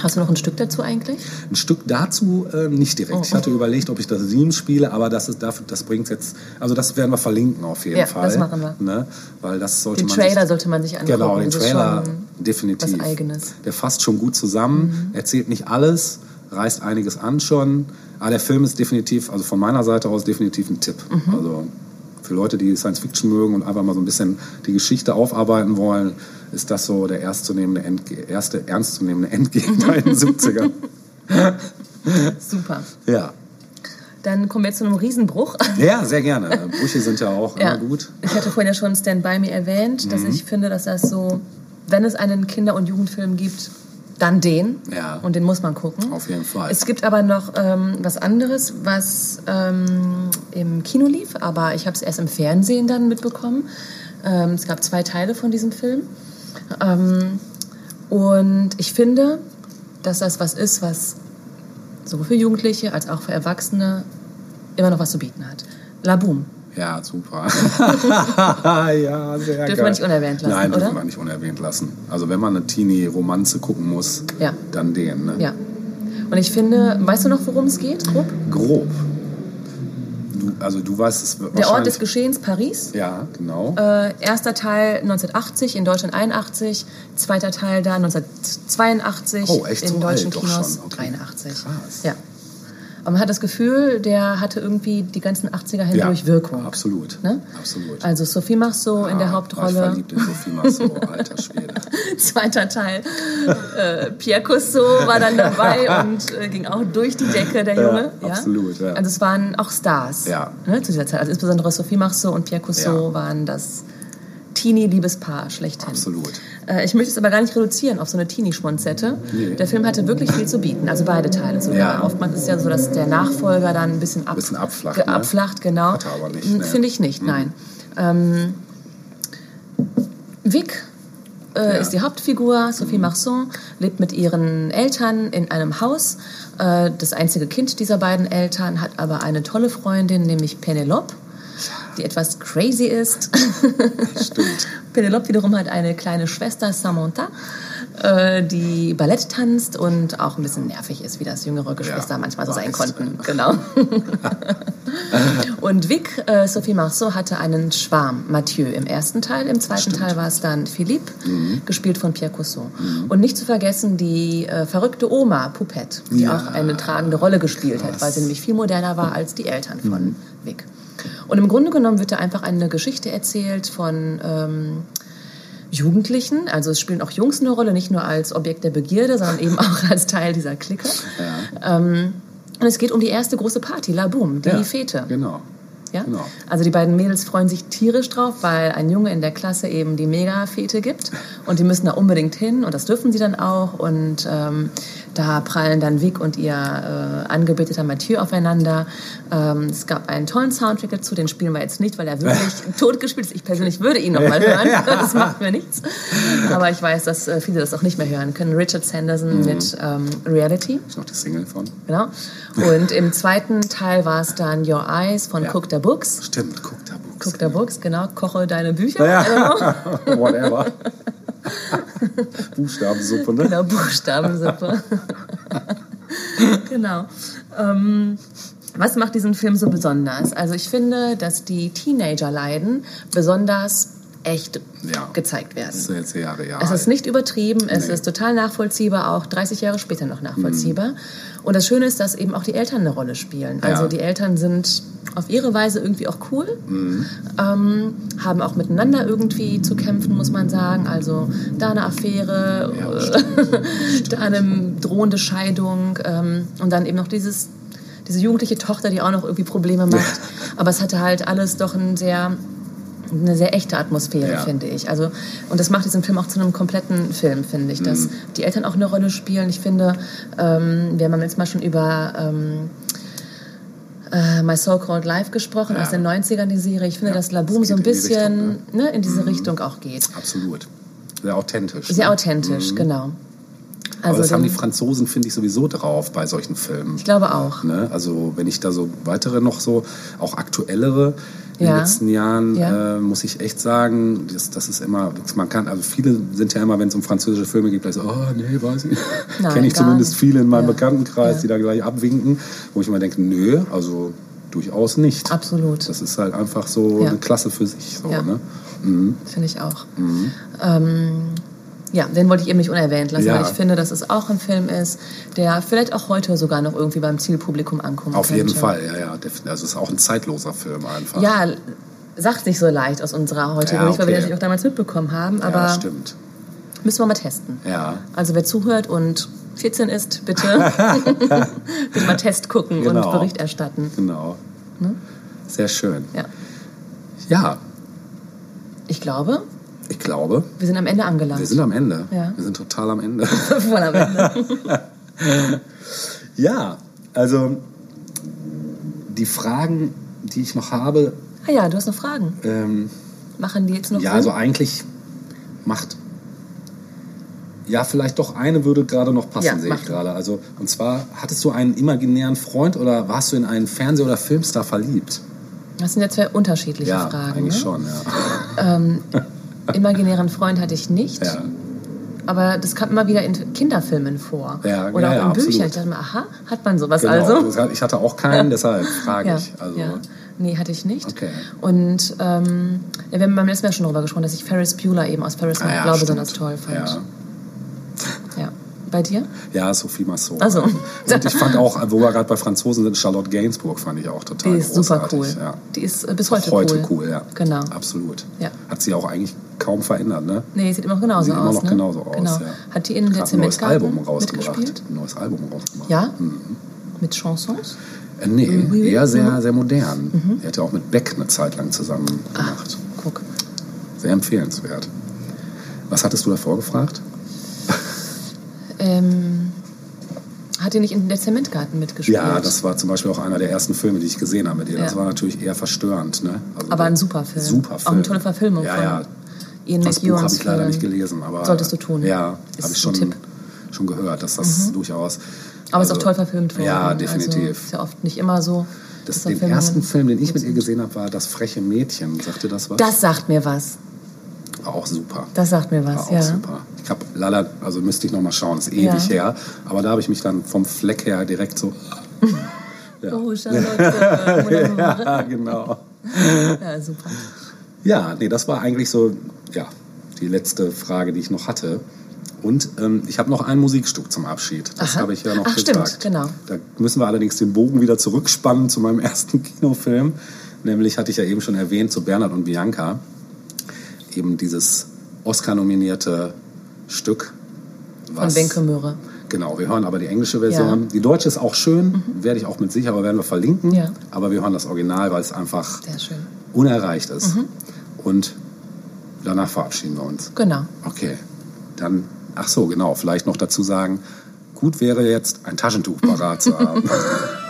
Hast du noch ein Stück dazu eigentlich? Ein Stück dazu äh, nicht direkt. Oh. Ich hatte überlegt, ob ich das Theme spiele, aber das ist dafür, das bringt jetzt, also das werden wir verlinken auf jeden Ja, Fall. das machen wir. Ne? Weil das sollte Den man Trailer sich, sollte man sich angucken. Genau, den Das Trailer definitiv. was Eigenes. Der fasst schon gut zusammen, erzählt nicht alles, reißt einiges an schon. Aber der Film ist definitiv, also von meiner Seite aus definitiv ein Tipp. Mhm. Also für Leute, die Science Fiction mögen und einfach mal so ein bisschen die Geschichte aufarbeiten wollen, ist das so der ernstzunehmende Endge erste ernstzunehmende Endgegner in den 70ern. (laughs) Super. Ja. Dann kommen wir zu einem Riesenbruch. Ja, sehr gerne. (laughs) Brüche sind ja auch Ja. immer gut. Ich hatte vorhin ja schon Stand By Me erwähnt, Mhm. dass ich finde, dass das so, wenn es einen Kinder- und Jugendfilm gibt, dann den. Ja. Und den muss man gucken. Auf jeden Fall. Es gibt aber noch ähm, was anderes, was ähm, im Kino lief, aber ich habe es erst im Fernsehen dann mitbekommen. Ähm, es gab zwei Teile von diesem Film. Ähm, und ich finde, dass das was ist, was sowohl für Jugendliche als auch für Erwachsene immer noch was zu bieten hat. La Boom. Ja, super. (laughs) ja, sehr geil. Dürfen wir nicht unerwähnt lassen, Nein, dürfen oder? wir nicht unerwähnt lassen. Also wenn man eine Teenie-Romanze gucken muss, Ja. dann den. Ne? Ja. Und ich finde, weißt du noch, worum es geht, grob? Grob. Du, also du weißt es Der Ort des Geschehens, Paris. Ja, genau. Äh, erster Teil 1980, in Deutschland 81. Zweiter Teil da 1982, Oh, echt in so deutschen alt doch Kinos schon. Okay. 83. Krass. Ja. Aber man hat das Gefühl, der hatte irgendwie die ganzen 80er hindurch ja, Wirkung. Absolut. Ne? Absolut. Also Sophie Marceau in der Ah, War ich Hauptrolle. verliebt in Sophie Marceau, alter Schwede. (laughs) Zweiter Teil. Äh, Pierre Cousteau war dann dabei (laughs) und äh, ging auch durch die Decke, der Ja, Junge. absolut, ja. Also es waren auch Stars Ja. ne, zu dieser Zeit. Also insbesondere Sophie Marceau und Pierre Cousteau Ja. waren das Teenie-Liebespaar schlechthin. Absolut. Äh, ich möchte es aber gar nicht reduzieren auf so eine Teenie-Schmonzette. Nee. Der Film hatte wirklich viel zu bieten, also beide Teile sogar. Ja. Oftmals ist es ja so, dass der Nachfolger dann ein bisschen, ab, Bisschen abflacht, ne? abflacht, genau. Hat er aber nicht, ne? Finde ich nicht, nein. Ähm, Vic äh, Ja. ist die Hauptfigur, Sophie Marceau, lebt mit ihren Eltern in einem Haus. Äh, das einzige Kind dieser beiden Eltern hat aber eine tolle Freundin, nämlich Penelope, die etwas crazy ist. Stimmt. (laughs) Penelope wiederum hat eine kleine Schwester, Samantha, äh, die Ballett tanzt und auch ein bisschen nervig ist, wie das jüngere Geschwister Ja, manchmal so sein weiß. konnten. (laughs) Genau. (laughs) und Vic, äh, Sophie Marceau, hatte einen Schwarm, Mathieu, im ersten Teil. Im zweiten Teil war es dann Philippe, Mhm. gespielt von Pierre Cousteau. Und nicht zu vergessen die äh, verrückte Oma, Poupette, die Ja. auch eine tragende Rolle gespielt hat, weil sie nämlich viel moderner war als die Eltern von Vic. Und im Grunde genommen wird da einfach eine Geschichte erzählt von ähm, Jugendlichen. Also es spielen auch Jungs eine Rolle, nicht nur als Objekt der Begierde, sondern eben auch (laughs) als Teil dieser Clique. Ähm, und es geht um die erste große Party, La Boom, die Ja, Fete. Genau. Ja? Genau. Also die beiden Mädels freuen sich tierisch drauf, weil ein Junge in der Klasse eben die Mega-Fete gibt und die müssen da unbedingt hin und das dürfen sie dann auch und ähm, da prallen dann Vic und ihr äh, angebeteter Mathieu aufeinander. Ähm, es gab einen tollen Soundtrack dazu, den spielen wir jetzt nicht, weil er wirklich (laughs) tot gespielt ist. Ich persönlich würde ihn noch mal hören, (laughs) das macht mir nichts. Aber ich weiß, dass äh, viele das auch nicht mehr hören können. Richard Sanderson Mhm. mit ähm, Reality. Ist noch die Single von? Genau. Und im zweiten Teil war es dann Your Eyes von Ja. Cook the Books. Stimmt, guck da Books. Cook the Books, genau. Koche deine Bücher. Ja. (laughs) Whatever. (laughs) Buchstabensuppe, ne? genau, Buchstabensuppe. (laughs) genau. Ähm, was macht diesen Film so besonders? Also ich finde, dass die Teenager-Leiden besonders echt Ja. gezeigt werden. Das ist jetzt Jahre, ja. Es ist nicht übertrieben, es Nee. ist total nachvollziehbar, auch 30 Jahre später noch nachvollziehbar. Mhm. Und das Schöne ist, dass eben auch die Eltern eine Rolle spielen. Also Ja. die Eltern sind auf ihre Weise irgendwie auch cool, Mhm. ähm, haben auch miteinander irgendwie zu kämpfen, muss man sagen. Also da eine Affäre, Ja, äh, (laughs) da eine drohende Scheidung ähm, und dann eben noch dieses, diese jugendliche Tochter, die auch noch irgendwie Probleme macht. Aber es hatte halt alles doch ein sehr eine sehr echte Atmosphäre, Ja. finde ich. Also, und das macht diesen Film auch zu einem kompletten Film, finde ich. Dass Mhm. die Eltern auch eine Rolle spielen. Ich finde, ähm, wir haben jetzt mal schon über ähm, äh, My So-Called Life gesprochen, Ja. aus den 90ern, die Serie. Ich finde, Ja, dass Laboom das so ein geht in bisschen Richtung, ne, in diese Richtung auch geht. Absolut. Sehr authentisch. Sehr ne? authentisch, genau. Aber das haben die Franzosen, finde ich, sowieso drauf bei solchen Filmen. ich glaube auch. Ne? Also wenn ich da so weitere noch so, auch aktuellere in Ja. den letzten Jahren, Ja. äh, muss ich echt sagen, das, das ist immer, man kann, also viele sind ja immer, wenn es um französische Filme geht, gleich so, oh nee, weiß ich. (laughs) Kenne ich zumindest nicht. viele in meinem Ja. Bekanntenkreis, die da gleich abwinken, wo ich immer denke, nö, also durchaus nicht. Absolut. Das ist halt einfach so eine Klasse für sich. So, Ja. ne? Finde ich auch. Ähm, ja, den wollte ich eben nicht unerwähnt lassen, Ja. weil ich finde, dass es auch ein Film ist, der vielleicht auch heute sogar noch irgendwie beim Zielpublikum ankommen Auf könnte. jeden Fall, ja, ja. Also es ist auch ein zeitloser Film einfach. Ja, sagt nicht so leicht aus unserer heutigen Ja, Sicht, weil wir okay. das natürlich auch damals mitbekommen haben, ja aber stimmt. müssen wir mal testen. Ja. Also wer zuhört und 14 ist, bitte, (laughs) bitte mal Test gucken Genau. und Bericht erstatten. Genau. Sehr schön. Ja. Ja, Ich glaube, ich glaube, wir sind am Ende angelangt. wir sind am Ende. Ja. Wir sind total am Ende. (laughs) Voll am Ende. (laughs) ja, also die Fragen, die ich noch habe, Ah ja, du hast noch Fragen. ähm, Machen die jetzt noch ja, Sinn? also eigentlich macht. Ja, vielleicht doch eine würde gerade noch passen, Ja, sehe ich gerade. Also, und zwar, hattest du einen imaginären Freund oder warst du in einen Fernseh- oder Filmstar verliebt? Das sind ja zwei unterschiedliche Ja, Fragen. eigentlich ne? schon, ja. (laughs) (laughs) Imaginären Freund hatte ich nicht. ja. Aber das kam immer wieder in Kinderfilmen vor. Ja, Oder ja, auch ja, in Büchern. absolut. Ich dachte mir, aha, hat man sowas Genau. also? Ich hatte auch keinen, deshalb frage Ja, ich. Also, ja. Nee, hatte ich nicht. Okay. Und ähm, ja, wir haben beim letzten Mal schon darüber gesprochen, dass ich Ferris Bueller eben aus Ferris Ah, ja, stimmt. besonders toll fand. Bei dir? Ja, Sophie Massot. Ach so. Und ich fand auch, wo wir gerade bei Franzosen sind, Charlotte Gainsbourg fand ich auch total Die ist super großartig. cool. Ja. Die ist äh, bis heute, Heute cool, ja. Genau. Absolut. Ja. Hat sie auch eigentlich kaum verändert, ne? Nee, sieht immer noch genauso Sieht aus. immer noch ne? genauso aus, Genau. ja. Hat die in der Hat ein neues Zementgarten Album rausgebracht. Ein neues Album rausgebracht. Ja? Mit Chansons? Äh, nee, Mhm. eher sehr, sehr modern. Er hat ja auch mit Beck eine Zeit lang zusammen gemacht. Guck. Sehr empfehlenswert. Was hattest du davor gefragt? Ähm, hat die nicht in der Zementgarten mitgespielt? Ja, das war zum Beispiel auch einer der ersten Filme, die ich gesehen habe mit ihr. Das Ja. war natürlich eher verstörend. Ne? Also Aber ein super Film. Super Auch Film. eine tolle Verfilmung Ja, von ja. Ian Das Buch habe ich leider Film. nicht gelesen. Aber, Solltest du tun. Ja, habe ich schon, Tipp. schon gehört, dass das durchaus... Aber also, ist auch toll verfilmt worden. Ja, Also, definitiv. ist ja oft nicht immer so. das, den Verfilmungen ersten Film, den ich mit ihr gesehen habe, war Das freche Mädchen. Sagte das was? Das sagt mir was. War auch super. Das sagt mir War was, auch ja. super. Ich habe leider, also müsste ich noch mal schauen, ist ewig Ja. her. Aber da habe ich mich dann vom Fleck her direkt so... (laughs) Ja. Oh, Charlotte. (laughs) Ja, genau. ja, super. Ja, nee, das war eigentlich so, ja, die letzte Frage, die ich noch hatte. Und ähm, ich habe noch ein Musikstück zum Abschied. Das habe ich ja noch Ach, stimmt, gesagt. genau. Da müssen wir allerdings den Bogen wieder zurückspannen zu meinem (laughs) ersten Kinofilm. Nämlich hatte ich ja eben schon erwähnt zu Bernhard und Bianca. Eben dieses Oscar-nominierte Stück. Von Wenke Möhre. Genau, wir hören aber die englische Version. Ja. Mhm. Die deutsche ist auch schön, werde ich auch mit Sicherheit, aber werden wir verlinken. Ja. Aber wir hören das Original, weil es einfach unerreicht ist. Mhm. Und danach verabschieden wir uns. Genau. Okay, dann, ach so, genau, vielleicht noch dazu sagen, gut wäre jetzt ein Taschentuch parat zu haben. (laughs)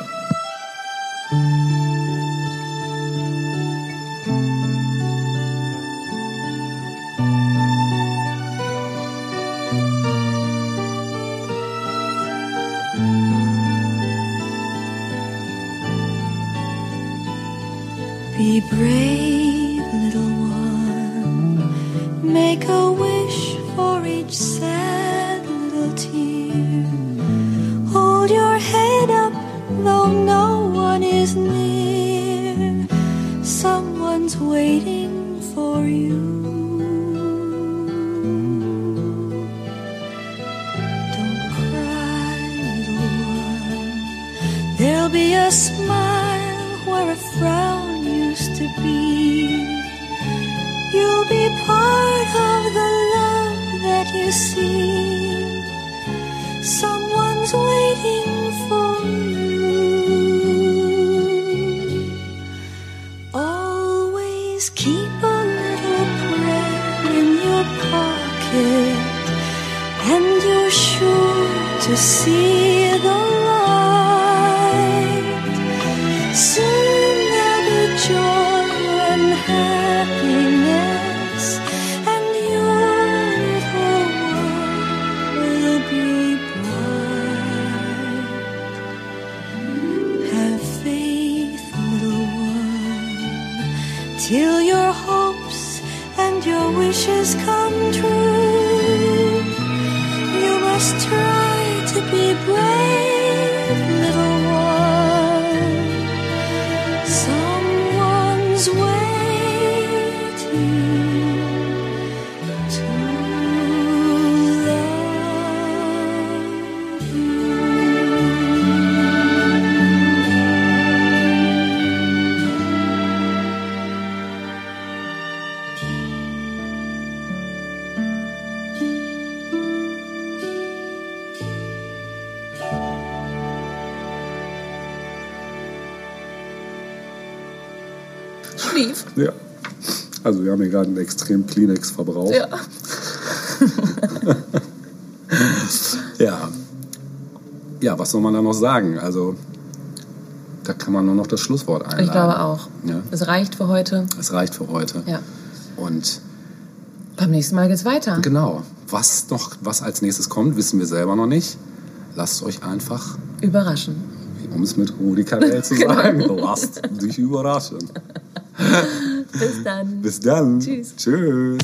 be a smile where a frown used to be. You'll be part of the love that you see. Someone's waiting for you. Always keep a little prayer in your pocket, and you're sure to see the Einen extrem Kleenex-Verbrauch. Ja. (laughs) ja. Ja, was soll man da noch sagen? Also, da kann man nur noch das Schlusswort einladen. Ich glaube auch. Ja. Es reicht für heute. Es reicht für heute. Ja. Und Beim nächsten Mal geht's weiter. genau, was noch, was als nächstes kommt, wissen wir selber noch nicht. Lasst euch einfach, Überraschen. um es mit Rudi Carell zu (laughs) Genau. sagen, lasst dich überraschen. (laughs) Bis dann. Bis dann. Tschüss. Tschüss.